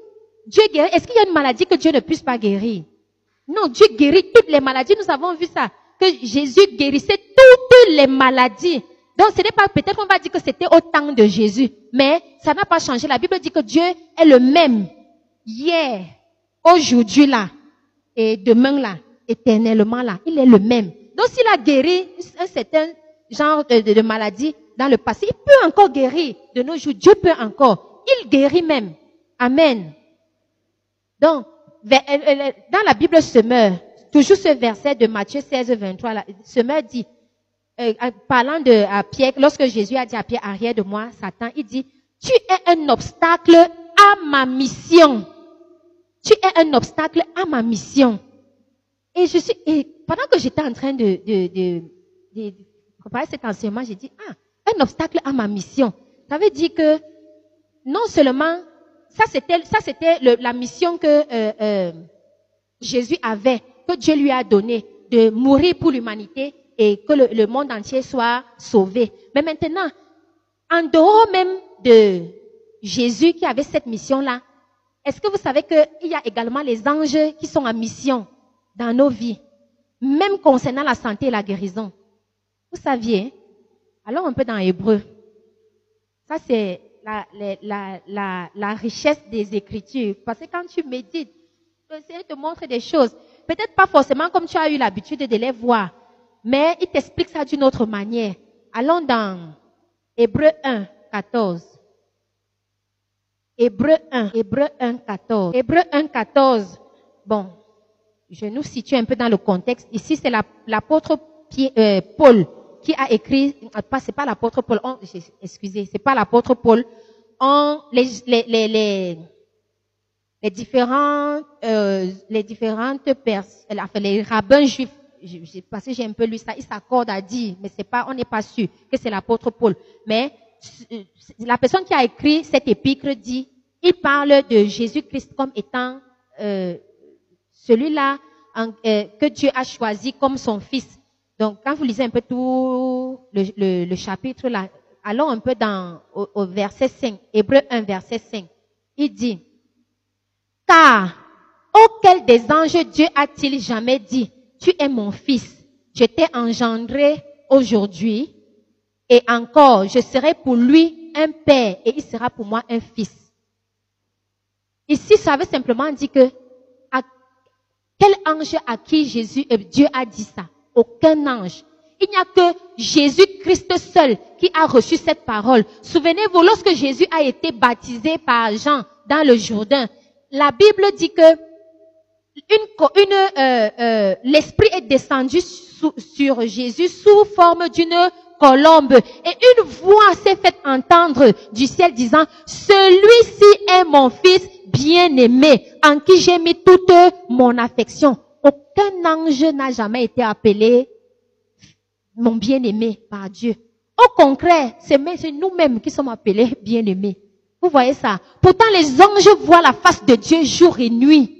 Dieu guérit. Est-ce qu'il y a une maladie que Dieu ne puisse pas guérir? Non, Dieu guérit toutes les maladies. Nous avons vu ça que Jésus guérissait toutes les maladies. Donc ce n'est pas, peut-être qu'on va dire que c'était au temps de Jésus, mais ça n'a pas changé. La Bible dit que Dieu est le même hier, aujourd'hui là, et demain là, éternellement là. Il est le même. Donc s'il a guéri un certain genre de, de, maladie dans le passé, il peut encore guérir de nos jours. Dieu peut encore. Il guérit même. Amen. Donc, dans la Bible se meurt toujours ce verset de Matthieu 16, 23, là, ce me dit, euh, parlant de à Pierre, lorsque Jésus a dit à Pierre, arrière de moi, Satan, il dit, tu es un obstacle à ma mission. Tu es un obstacle à ma mission. Et je suis, et pendant que j'étais en train de, de, de, de, préparer cet enseignement, j'ai dit, ah, un obstacle à ma mission. Ça veut dire que, non seulement, ça c'était, ça c'était la mission que euh, euh, Jésus avait que Dieu lui a donné de mourir pour l'humanité et que le, monde entier soit sauvé. Mais maintenant, en dehors même de Jésus qui avait cette mission-là, est-ce que vous savez qu'il y a également les anges qui sont en mission dans nos vies, même concernant la santé et la guérison? Vous saviez hein? Alors un peu dans Hébreu. Ça, c'est la, richesse des Écritures. Parce que quand tu médites, tu te montrer des choses. Peut-être pas forcément comme tu as eu l'habitude de les voir, mais il t'explique ça d'une autre manière. Allons dans Hébreu 1, 14. Hébreu 1, Hébreu 1, 14. Hébreu 1, 14. Bon, je nous situe un peu dans le contexte. Ici, c'est l'apôtre euh, Paul qui a écrit, pas, c'est pas l'apôtre Paul, on, excusez, c'est pas l'apôtre Paul, on, les, les, les, les, les différents, euh, les différentes personnes, enfin, les rabbins juifs, parce que j'ai un peu lu ça, ils s'accordent à dire, mais c'est pas, on n'est pas sûr que c'est l'apôtre Paul. Mais la personne qui a écrit cet épître dit, il parle de Jésus-Christ comme étant euh, celui-là euh, que Dieu a choisi comme son fils. Donc, quand vous lisez un peu tout le, le, chapitre là, allons un peu dans au, verset 5, Hébreu 1, verset 5. Il dit, car auquel des anges Dieu a-t-il jamais dit, tu es mon fils, je t'ai engendré aujourd'hui, et encore, je serai pour lui un père, et il sera pour moi un fils. Ici, ça veut simplement dire que, quel ange à qui Jésus, et Dieu a dit ça? aucun ange. Il n'y a que Jésus-Christ seul qui a reçu cette parole. Souvenez-vous, lorsque Jésus a été baptisé par Jean dans le Jourdain, la Bible dit que euh, euh, l'Esprit est descendu sur Jésus sous forme d'une colombe et une voix s'est faite entendre du ciel disant, celui-ci est mon fils bien-aimé en qui j'ai mis toute mon affection aucun ange n'a jamais été appelé mon bien-aimé par Dieu. Au contraire, c'est nous-mêmes qui sommes appelés bien-aimés. Vous voyez ça? Pourtant, les anges voient la face de Dieu jour et nuit.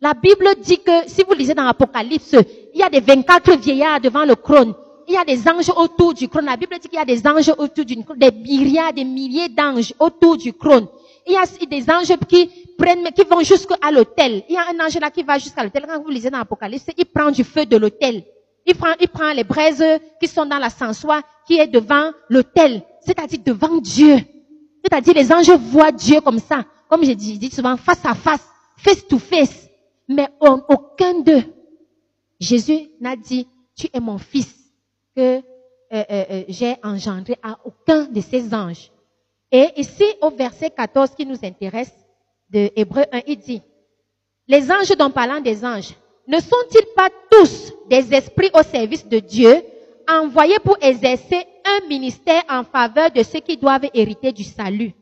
La Bible dit que, si vous lisez dans l'Apocalypse, il y a des 24 vieillards devant le trône. Il y a des anges autour du trône. La Bible dit qu'il y a des anges autour du trône, des milliards, des milliers d'anges autour du trône. Il y a des anges qui prennent, qui vont jusqu'à l'hôtel. Il y a un ange là qui va jusqu'à l'hôtel. Quand vous lisez dans l'Apocalypse, il prend du feu de l'hôtel. Il prend, il prend les braises qui sont dans l'ascenseur qui est devant l'hôtel. C'est-à-dire devant Dieu. C'est-à-dire les anges voient Dieu comme ça. Comme je dis, souvent, face à face, face to face. Mais aucun d'eux. Jésus n'a dit, tu es mon fils que euh, euh, euh, j'ai engendré à aucun de ces anges. Et ici, au verset 14 qui nous intéresse, de Hébreu 1, il dit, les anges dont parlant des anges, ne sont-ils pas tous des esprits au service de Dieu, envoyés pour exercer un ministère en faveur de ceux qui doivent hériter du salut?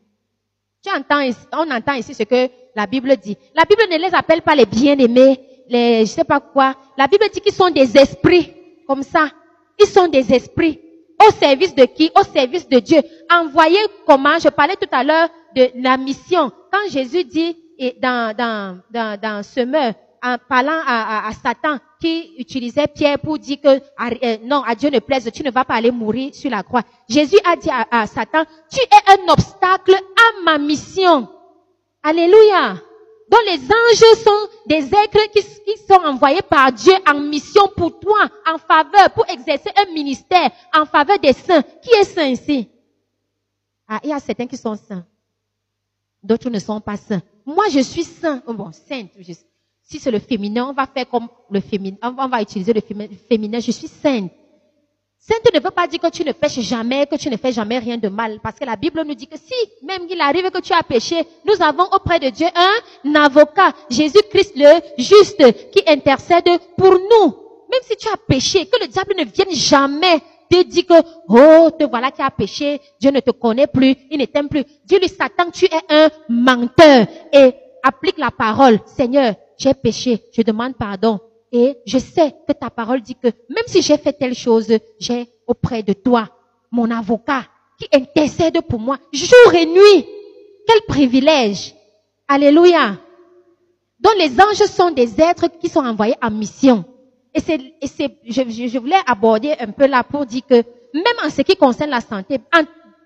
Tu entends, on entend ici ce que la Bible dit. La Bible ne les appelle pas les bien-aimés, les, je sais pas quoi. La Bible dit qu'ils sont des esprits, comme ça. Ils sont des esprits. Au service de qui? Au service de Dieu. Envoyés comment? Je parlais tout à l'heure de la mission. Quand Jésus dit dans, dans, dans, dans Semeur, en parlant à, à, Satan, qui utilisait Pierre pour dire que euh, non, à Dieu ne plaise, tu ne vas pas aller mourir sur la croix. Jésus a dit à, à Satan, tu es un obstacle à ma mission. Alléluia. Donc les anges sont des êtres qui, qui, sont envoyés par Dieu en mission pour toi, en faveur, pour exercer un ministère en faveur des saints. Qui est saint ici? Ah, il y a certains qui sont saints. D'autres ne sont pas saints. Moi, je suis saint. Oh, bon, sainte. Si c'est le féminin, on va faire comme le féminin. On va utiliser le féminin. Je suis sainte. Sainte ne veut pas dire que tu ne pêches jamais, que tu ne fais jamais rien de mal. Parce que la Bible nous dit que si, même qu'il arrive que tu as péché, nous avons auprès de Dieu un avocat, Jésus-Christ le juste, qui intercède pour nous. Même si tu as péché, que le diable ne vienne jamais te dit que, oh, te voilà qui a péché, Dieu ne te connaît plus, il ne t'aime plus. Dieu lui Satan, tu es un menteur et applique la parole. Seigneur, j'ai péché, je demande pardon. Et je sais que ta parole dit que même si j'ai fait telle chose, j'ai auprès de toi mon avocat qui intercède pour moi jour et nuit. Quel privilège. Alléluia. Donc les anges sont des êtres qui sont envoyés en mission. Et c'est, c'est, je, je, voulais aborder un peu là pour dire que même en ce qui concerne la santé,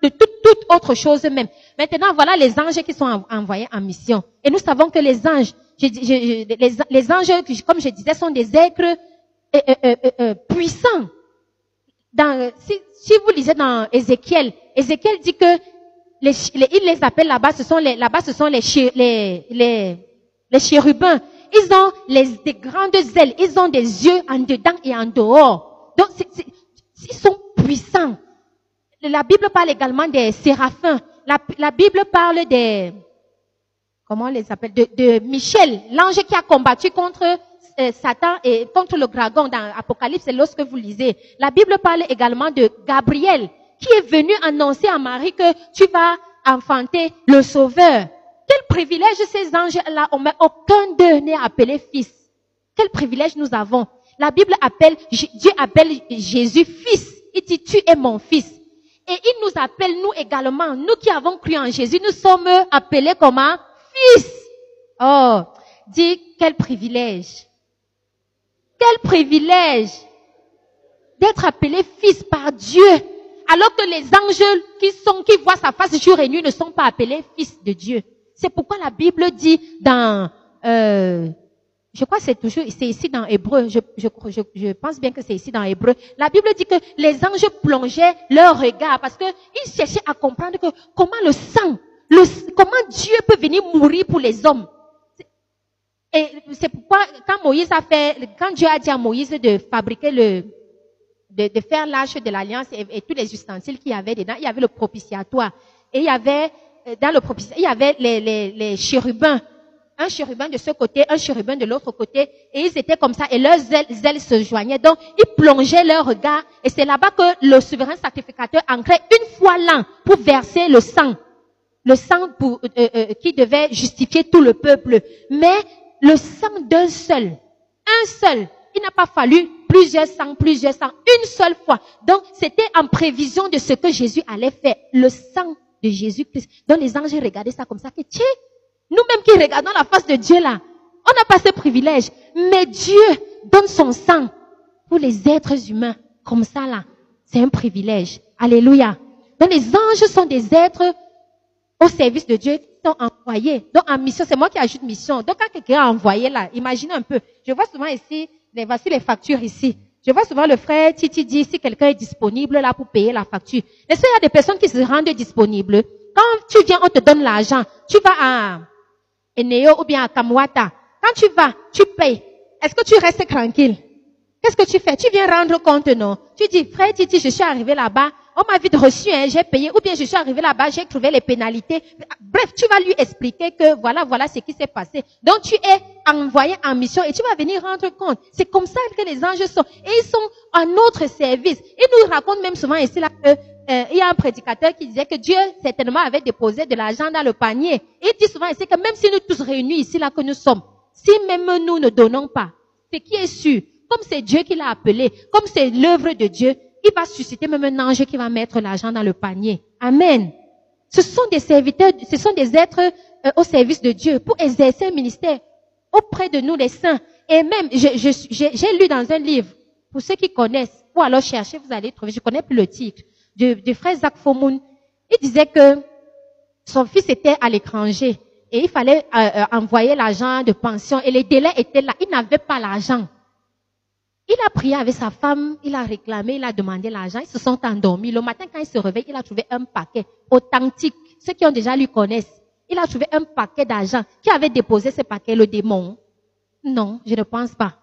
de toute toute autre chose même. Maintenant, voilà les anges qui sont envoyés en mission. Et nous savons que les anges, les, anges, comme je disais, sont des êtres euh, euh, euh, puissants. Dans, si, vous lisez dans Ézéchiel, Ézéchiel dit que les, il les appelle là-bas, ce sont les, là-bas, ce sont les, les, les, les chérubins. Ils ont les, des grandes ailes, ils ont des yeux en dedans et en dehors. Donc, ils sont puissants. La Bible parle également des séraphins. La, la Bible parle des, comment on les appelle, de, de Michel, l'ange qui a combattu contre euh, Satan et contre le dragon dans Apocalypse, lorsque vous lisez. La Bible parle également de Gabriel, qui est venu annoncer à Marie que tu vas enfanter le Sauveur. Quel privilège ces anges-là ont, mais aucun d'eux n'est appelé fils. Quel privilège nous avons. La Bible appelle, Dieu appelle Jésus fils. Il dit, tu es mon fils. Et il nous appelle, nous également, nous qui avons cru en Jésus, nous sommes appelés comme un fils. Oh, dis, quel privilège. Quel privilège d'être appelé fils par Dieu. Alors que les anges qui sont, qui voient sa face jour et nuit ne sont pas appelés fils de Dieu. C'est pourquoi la Bible dit dans, euh, je crois que c'est toujours, c'est ici dans Hébreu, je, je, je, pense bien que c'est ici dans Hébreu. La Bible dit que les anges plongeaient leur regard parce qu'ils cherchaient à comprendre que comment le sang, le, comment Dieu peut venir mourir pour les hommes. Et c'est pourquoi quand Moïse a fait, quand Dieu a dit à Moïse de fabriquer le, de, de faire l'arche de l'alliance et, tous les ustensiles qu'il y avait dedans, il y avait le propitiatoire. Et il y avait, euh, dans le propitiatoire, il y avait les, les, les chérubins un chérubin de ce côté, un chérubin de l'autre côté, et ils étaient comme ça, et leurs ailes, se joignaient. Donc, ils plongeaient leur regard, et c'est là-bas que le souverain sacrificateur entrait une fois l'an pour verser le sang, le sang pour, euh, euh, qui devait justifier tout le peuple. Mais le sang d'un seul, un seul, il n'a pas fallu plusieurs sangs, plusieurs sangs, une seule fois. Donc, c'était en prévision de ce que Jésus allait faire, le sang de Jésus-Christ. Donc, les anges regardaient ça comme ça, que tiens, nous-mêmes qui regardons la face de Dieu là, on n'a pas ce privilège. Mais Dieu donne son sang pour les êtres humains. Comme ça là. C'est un privilège. Alléluia. Donc les anges sont des êtres au service de Dieu qui sont envoyés. Donc en mission, c'est moi qui ajoute mission. Donc quand quelqu'un a envoyé là, imaginez un peu. Je vois souvent ici, les, voici les factures ici. Je vois souvent le frère Titi dire si quelqu'un est disponible là pour payer la facture. Est-ce qu'il y a des personnes qui se rendent disponibles? Quand tu viens, on te donne l'argent. Tu vas à, Eneo ou bien à Kamwata. Quand tu vas, tu payes. Est-ce que tu restes tranquille? Qu'est-ce que tu fais? Tu viens rendre compte, non? Tu dis, frère Titi, je suis arrivé là-bas, on m'a vite reçu, hein, j'ai payé, ou bien je suis arrivé là-bas, j'ai trouvé les pénalités. Bref, tu vas lui expliquer que voilà, voilà ce qui s'est passé. Donc tu es envoyé en mission et tu vas venir rendre compte. C'est comme ça que les anges sont. Et ils sont à notre service. Ils nous racontent même souvent ici là que euh, il y a un prédicateur qui disait que Dieu certainement avait déposé de l'argent dans le panier. Il dit souvent ici que même si nous tous réunis ici là que nous sommes, si même nous ne donnons pas, ce qui est sûr, comme c'est Dieu qui l'a appelé, comme c'est l'œuvre de Dieu, il va susciter même un ange qui va mettre l'argent dans le panier. Amen. Ce sont des serviteurs, ce sont des êtres euh, au service de Dieu pour exercer un ministère auprès de nous les saints. Et même, j'ai lu dans un livre, pour ceux qui connaissent, ou alors chercher, vous allez trouver, je connais plus le titre du, frère Zach Fomoun, il disait que son fils était à l'étranger et il fallait euh, euh, envoyer l'argent de pension et les délais étaient là. Il n'avait pas l'argent. Il a prié avec sa femme, il a réclamé, il a demandé l'argent, ils se sont endormis. Le matin, quand il se réveille, il a trouvé un paquet authentique. Ceux qui ont déjà lui connaissent. Il a trouvé un paquet d'argent. Qui avait déposé ce paquet, le démon? Non, je ne pense pas.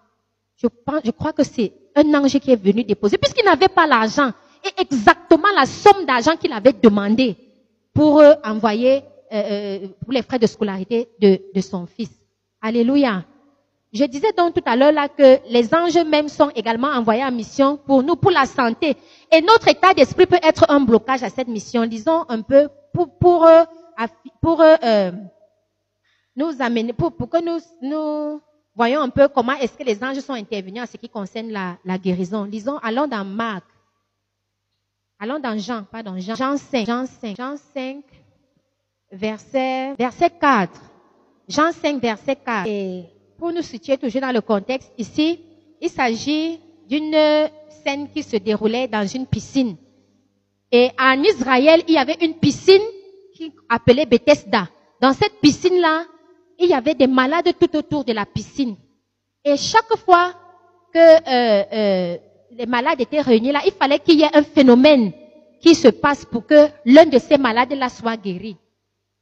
Je, pense, je crois que c'est un ange qui est venu déposer, puisqu'il n'avait pas l'argent et exactement la somme d'argent qu'il avait demandé pour euh, envoyer euh, euh, pour les frais de scolarité de, de son fils. Alléluia. Je disais donc tout à l'heure là que les anges même sont également envoyés en mission pour nous, pour la santé. Et notre état d'esprit peut être un blocage à cette mission. Disons un peu pour pour pour, nous amener, pour, pour que nous nous voyons un peu comment est-ce que les anges sont intervenus en ce qui concerne la, la guérison. Lisons, allons dans Marc Allons dans Jean, pardon, Jean, Jean 5, Jean 5, Jean 5, verset, verset 4. Jean 5, verset 4. Et pour nous situer toujours dans le contexte, ici, il s'agit d'une scène qui se déroulait dans une piscine. Et en Israël, il y avait une piscine qui appelait Bethesda. Dans cette piscine-là, il y avait des malades tout autour de la piscine. Et chaque fois que euh, euh, les malades étaient réunis là, il fallait qu'il y ait un phénomène qui se passe pour que l'un de ces malades-là soit guéri.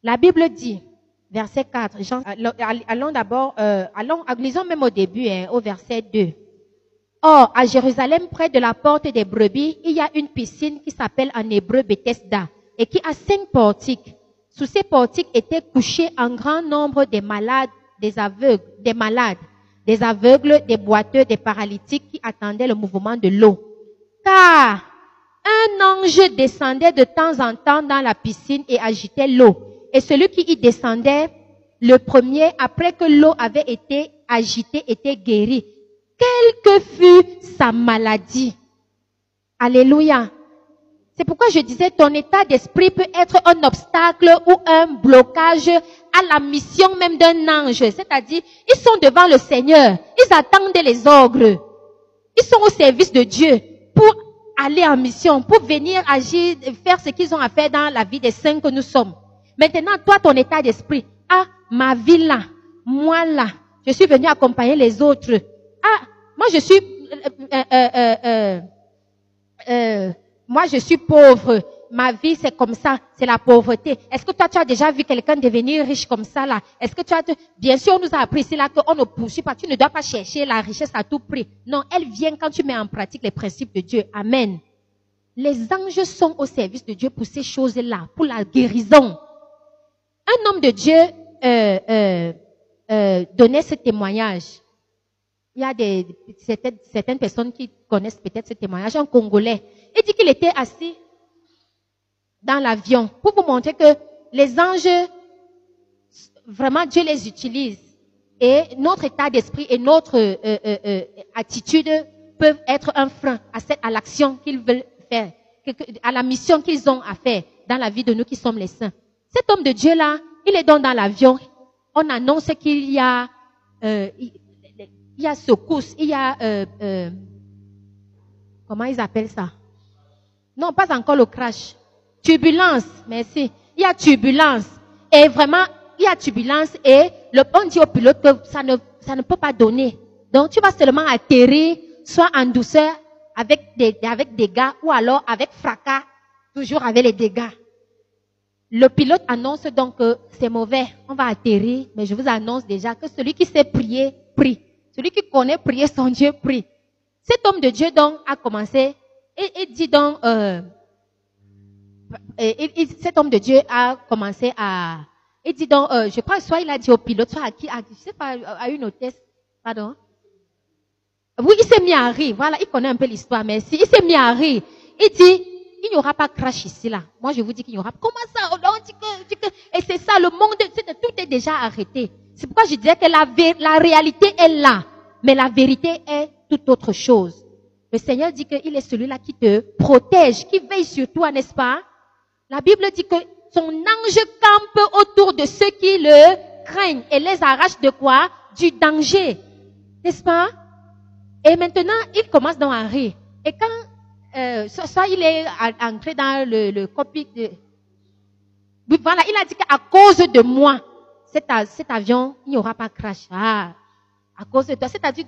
La Bible dit, verset 4, allons d'abord, euh, allons, lisons même au début, hein, au verset 2. Or, à Jérusalem, près de la porte des brebis, il y a une piscine qui s'appelle en hébreu Bethesda et qui a cinq portiques. Sous ces portiques étaient couchés un grand nombre de malades, des aveugles, des malades, des aveugles, des boiteux, des paralytiques qui attendaient le mouvement de l'eau. Car un ange descendait de temps en temps dans la piscine et agitait l'eau. Et celui qui y descendait, le premier, après que l'eau avait été agitée, était guéri quelle que fût sa maladie. Alléluia. C'est pourquoi je disais, ton état d'esprit peut être un obstacle ou un blocage la mission même d'un ange. C'est-à-dire, ils sont devant le Seigneur. Ils attendent les ordres. Ils sont au service de Dieu pour aller en mission, pour venir agir, faire ce qu'ils ont à faire dans la vie des saints que nous sommes. Maintenant, toi, ton état d'esprit, ah, ma vie là, moi là, je suis venu accompagner les autres. Ah, moi je suis, euh, euh, euh, moi je suis pauvre. Ma vie c'est comme ça, c'est la pauvreté. Est-ce que toi tu as déjà vu quelqu'un devenir riche comme ça là? Est-ce que tu as, bien sûr on nous a appris c'est là qu'on ne poursuit pas. Tu ne dois pas chercher la richesse à tout prix. Non, elle vient quand tu mets en pratique les principes de Dieu. Amen. Les anges sont au service de Dieu pour ces choses-là, pour la guérison. Un homme de Dieu euh, euh, donnait ce témoignage il y a des, certaines personnes qui connaissent peut-être ce témoignage, un Congolais. Il dit qu'il était assis dans l'avion pour vous montrer que les anges, vraiment Dieu les utilise. Et notre état d'esprit et notre euh, euh, euh, attitude peuvent être un frein à, cette, à l'action qu'ils veulent faire, à la mission qu'ils ont à faire dans la vie de nous qui sommes les saints. Cet homme de Dieu-là, il est donc dans l'avion. On annonce qu'il y a, il y a secousse, il y a, euh, euh, comment ils appellent ça? Non, pas encore le crash. Turbulence, merci. Il y a turbulence. Et vraiment, il y a turbulence et le, on dit au pilote que ça ne, ça ne peut pas donner. Donc, tu vas seulement atterrir, soit en douceur, avec des, avec des dégâts, ou alors avec fracas, toujours avec les dégâts. Le pilote annonce donc que c'est mauvais, on va atterrir, mais je vous annonce déjà que celui qui sait prier, prie. Celui qui connaît prier son Dieu prie. Cet homme de Dieu donc a commencé et, dit donc, euh, et, cet homme de Dieu a commencé à, il dit donc, euh, je crois soit il a dit au pilote, soit à qui, à, je sais pas, à une hôtesse, pardon. Oui, il s'est mis à rire. Voilà, il connaît un peu l'histoire, merci. Il s'est mis à rire. Il dit, il n'y aura pas crash ici, là. Moi, je vous dis qu'il n'y aura pas. Comment ça? On dit que, dit que, et c'est ça, le monde, tout est déjà arrêté. C'est pourquoi je disais que la, la réalité est là, mais la vérité est tout autre chose. Le Seigneur dit qu'il est celui-là qui te protège, qui veille sur toi, n'est-ce pas? La Bible dit que son ange campe autour de ceux qui le craignent et les arrache de quoi? Du danger, n'est-ce pas? Et maintenant, il commence dans un rire. Et quand euh, soit il est entré dans le, le de... Voilà, il a dit qu'à cause de moi, cet, avion, il n'y aura pas crash. Ah, à cause de toi. C'est-à-dire,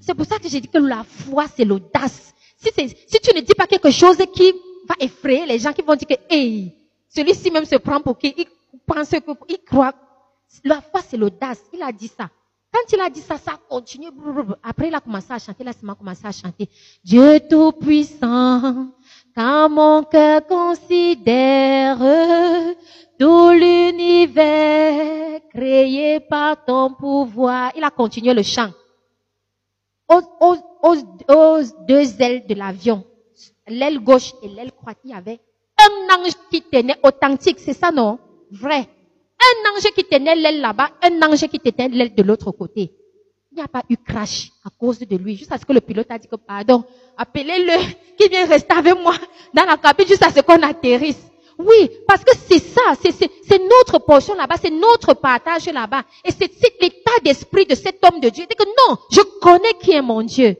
c'est pour ça que j'ai dit que la foi, c'est l'audace. Si, si tu ne dis pas quelque chose qui va effrayer les gens qui vont dire que, hey, celui-ci même se prend pour qui, il pense que, il croit. La foi, c'est l'audace. Il a dit ça. Quand il a dit ça, ça continue. Après, il a commencé à chanter. Là, c'est a commencé à chanter. Dieu tout-puissant, quand mon cœur considère tout l'univers créé par ton pouvoir. Il a continué le chant. Aux, deux ailes de l'avion, l'aile gauche et l'aile droite, il y avait un ange qui tenait authentique. C'est ça, non? Vrai. Un ange qui tenait l'aile là-bas, un ange qui tenait l'aile de l'autre côté. Il n'y a pas eu crash à cause de lui, juste à ce que le pilote a dit que pardon, appelez-le, qui vient rester avec moi dans la cabine juste à ce qu'on atterrisse. Oui, parce que c'est ça, c'est notre portion là-bas, c'est notre partage là-bas. Et c'est l'état d'esprit de cet homme de Dieu. Il dit que non, je connais qui est mon Dieu.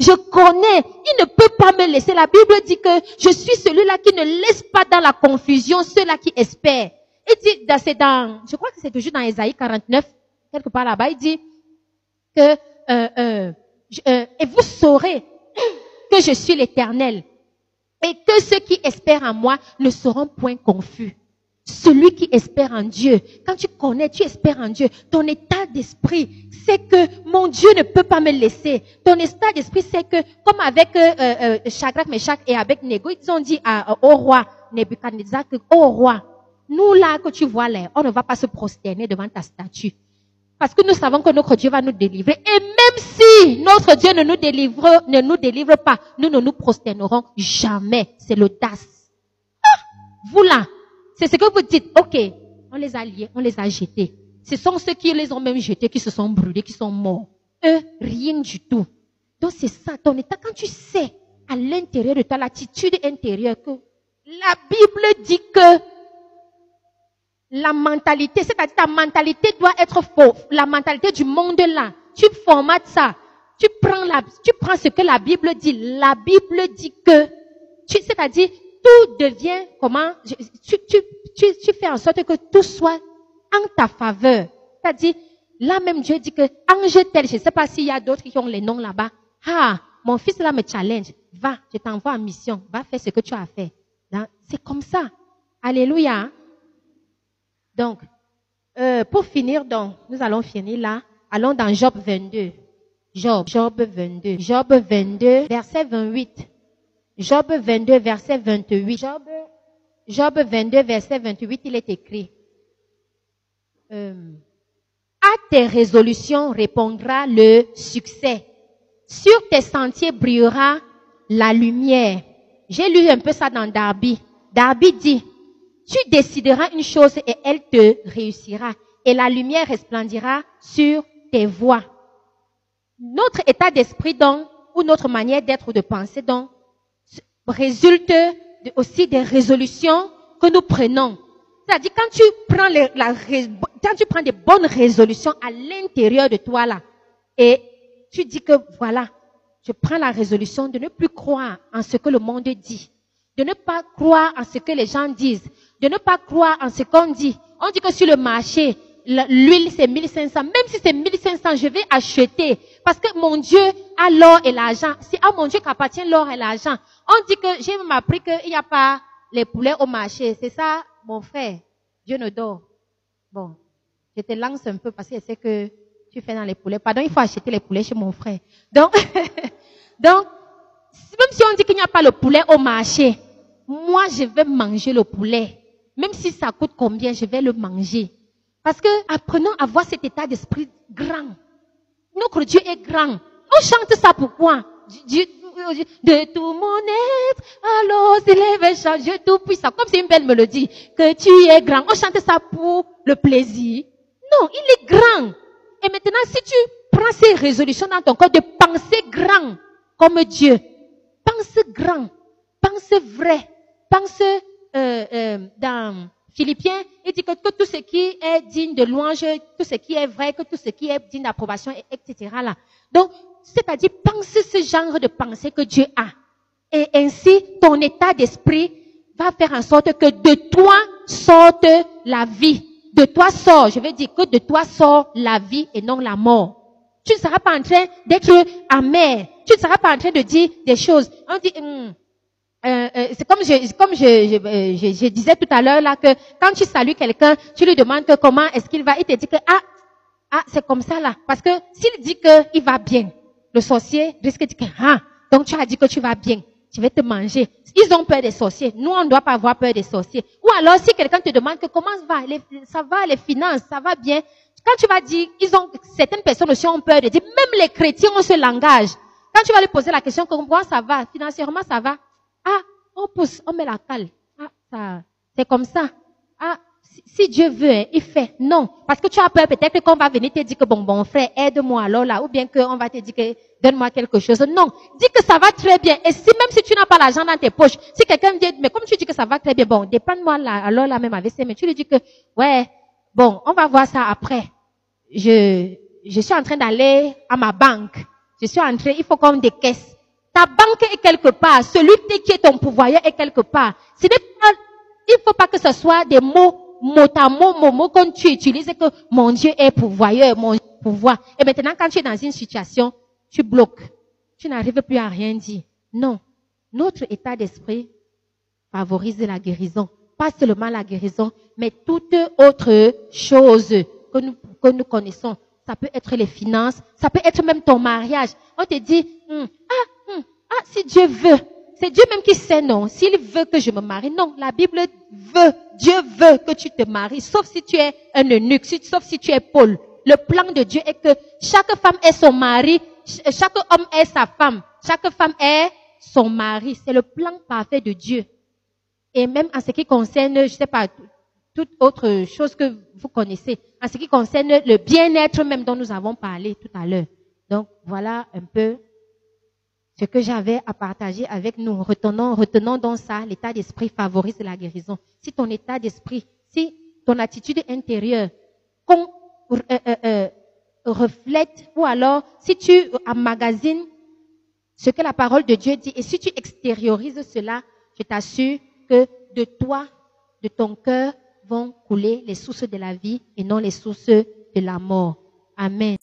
Je connais. Il ne peut pas me laisser. La Bible dit que je suis celui-là qui ne laisse pas dans la confusion ceux-là qui espèrent. Il dit, dans, je crois que c'est toujours dans Ésaïe 49, quelque part là-bas, il dit que, euh, euh, euh, et vous saurez que je suis l'éternel et que ceux qui espèrent en moi ne seront point confus. Celui qui espère en Dieu, quand tu connais, tu espères en Dieu, ton état d'esprit, c'est que mon Dieu ne peut pas me laisser. Ton état d'esprit, c'est que, comme avec euh, euh, Meshach et avec Nego, ils ont dit à, au roi Nebuchadnezzar au roi, nous là que tu vois là, on ne va pas se prosterner devant ta statue. Parce que nous savons que notre Dieu va nous délivrer. Et même si notre Dieu ne nous délivre, ne nous délivre pas, nous ne nous prosternerons jamais. C'est l'audace. Ah, vous là, c'est ce que vous dites. Ok, on les a liés, on les a jetés. Ce sont ceux qui les ont même jetés, qui se sont brûlés, qui sont morts. Eux, rien du tout. Donc c'est ça, ton état. Quand tu sais à l'intérieur de toi, l'attitude intérieure, que la Bible dit que la mentalité, c'est-à-dire ta mentalité doit être faux. La mentalité du monde là. Tu formates ça. Tu prends la, tu prends ce que la Bible dit. La Bible dit que, c'est-à-dire, tout devient comment, tu, tu, tu, tu fais en sorte que tout soit en ta faveur. C'est-à-dire, là même Dieu dit que, ange tel, je ne sais pas s'il y a d'autres qui ont les noms là-bas. Ah, mon fils là me challenge. Va, je t'envoie en mission. Va faire ce que tu as fait. C'est comme ça. Alléluia. Donc, euh, pour finir, donc, nous allons finir là. Allons dans Job 22. Job, Job 22. Job 22, verset 28. Job 22, verset 28. Job, Job 22, verset 28, il est écrit. Euh, à tes résolutions répondra le succès. Sur tes sentiers brillera la lumière. J'ai lu un peu ça dans Darby. Darby dit, tu décideras une chose et elle te réussira. Et la lumière resplendira sur tes voies. Notre état d'esprit, donc, ou notre manière d'être ou de penser, donc, résulte aussi des résolutions que nous prenons. C'est-à-dire, quand tu prends la, quand tu prends des bonnes résolutions à l'intérieur de toi, là, et tu dis que, voilà, je prends la résolution de ne plus croire en ce que le monde dit, de ne pas croire en ce que les gens disent, de ne pas croire en ce qu'on dit. On dit que sur le marché, l'huile c'est 1500. Même si c'est 1500, je vais acheter. Parce que mon Dieu a l'or et l'argent. C'est à mon Dieu qu'appartient l'or et l'argent. On dit que j'ai même appris qu'il n'y a pas les poulets au marché. C'est ça, mon frère. Dieu ne dort. Bon, je te lance un peu parce que c'est que tu fais dans les poulets. Pardon, il faut acheter les poulets chez mon frère. Donc, donc, même si on dit qu'il n'y a pas le poulet au marché, moi je vais manger le poulet. Même si ça coûte combien, je vais le manger. Parce que apprenons à voir cet état d'esprit grand. Notre Dieu est grand. On chante ça pourquoi de tout mon être, alors s'élève chant, Dieu tout puissant. Comme c'est une belle mélodie, que tu es grand. On chante ça pour le plaisir. Non, il est grand. Et maintenant, si tu prends ces résolutions dans ton corps de penser grand comme Dieu, pense grand, pense vrai, pense euh, euh, dans Philippiens, il dit que, tout ce qui est digne de louange, tout ce qui est vrai, que tout ce qui est digne d'approbation, etc. Là. Donc, c'est-à-dire, pense ce genre de pensée que Dieu a. Et ainsi, ton état d'esprit va faire en sorte que de toi sorte la vie. De toi sort, je veux dire que de toi sort la vie et non la mort. Tu ne seras pas en train d'être amer. Tu ne seras pas en train de dire des choses. On dit, hum, euh, euh, c'est comme je, comme euh, je, je, disais tout à l'heure là que quand tu salues quelqu'un, tu lui demandes que comment est-ce qu'il va, il te dit que ah ah c'est comme ça là, parce que s'il dit que il va bien, le sorcier risque de dire que ah donc tu as dit que tu vas bien, tu vas te manger. Ils ont peur des sorciers. Nous on ne doit pas avoir peur des sorciers. Ou alors si quelqu'un te demande que comment ça va, les, ça va les finances, ça va bien, quand tu vas dire, ils ont certaines personnes aussi ont peur de dire, même les chrétiens ont ce langage. Quand tu vas lui poser la question comment ça va, financièrement ça va, ah, on pousse, on met la cale. Ah, ça, c'est comme ça. Ah, si, Dieu veut, hein, il fait. Non. Parce que tu as peur peut-être qu'on va venir te dire que bon, bon frère, aide-moi alors là. Ou bien qu'on va te dire que donne-moi quelque chose. Non. Dis que ça va très bien. Et si même si tu n'as pas l'argent dans tes poches, si quelqu'un dit, mais comme tu dis que ça va très bien, bon, dépanne-moi là, alors là même avec ça, mais tu lui dis que, ouais, bon, on va voir ça après. Je, je suis en train d'aller à ma banque. Je suis entré, il faut des caisses. Ta banque est quelque part. Celui qui est ton pourvoyeur est quelque part. Ce pas, il faut pas que ce soit des mots, mot à mot, mot, mot, quand tu utilises que mon Dieu est pourvoyeur, mon pouvoir. Et maintenant, quand tu es dans une situation, tu bloques. Tu n'arrives plus à rien dire. Non. Notre état d'esprit favorise la guérison. Pas seulement la guérison, mais toute autre chose que nous, que nous connaissons. Ça peut être les finances, ça peut être même ton mariage. On te dit, hum, ah, ah, si Dieu veut, c'est Dieu même qui sait non. S'il veut que je me marie, non, la Bible veut, Dieu veut que tu te maries, sauf si tu es un eunuque, sauf si tu es Paul. Le plan de Dieu est que chaque femme est son mari, chaque homme est sa femme, chaque femme est son mari. C'est le plan parfait de Dieu. Et même en ce qui concerne, je sais pas, toute autre chose que vous connaissez, en ce qui concerne le bien-être même dont nous avons parlé tout à l'heure. Donc voilà un peu ce que j'avais à partager avec nous. Retenons, retenons donc ça, l'état d'esprit favorise la guérison. Si ton état d'esprit, si ton attitude intérieure euh, euh, euh, reflète, ou alors si tu emmagasines ce que la parole de Dieu dit, et si tu extériorises cela, je t'assure que de toi, de ton cœur, vont couler les sources de la vie et non les sources de la mort. Amen.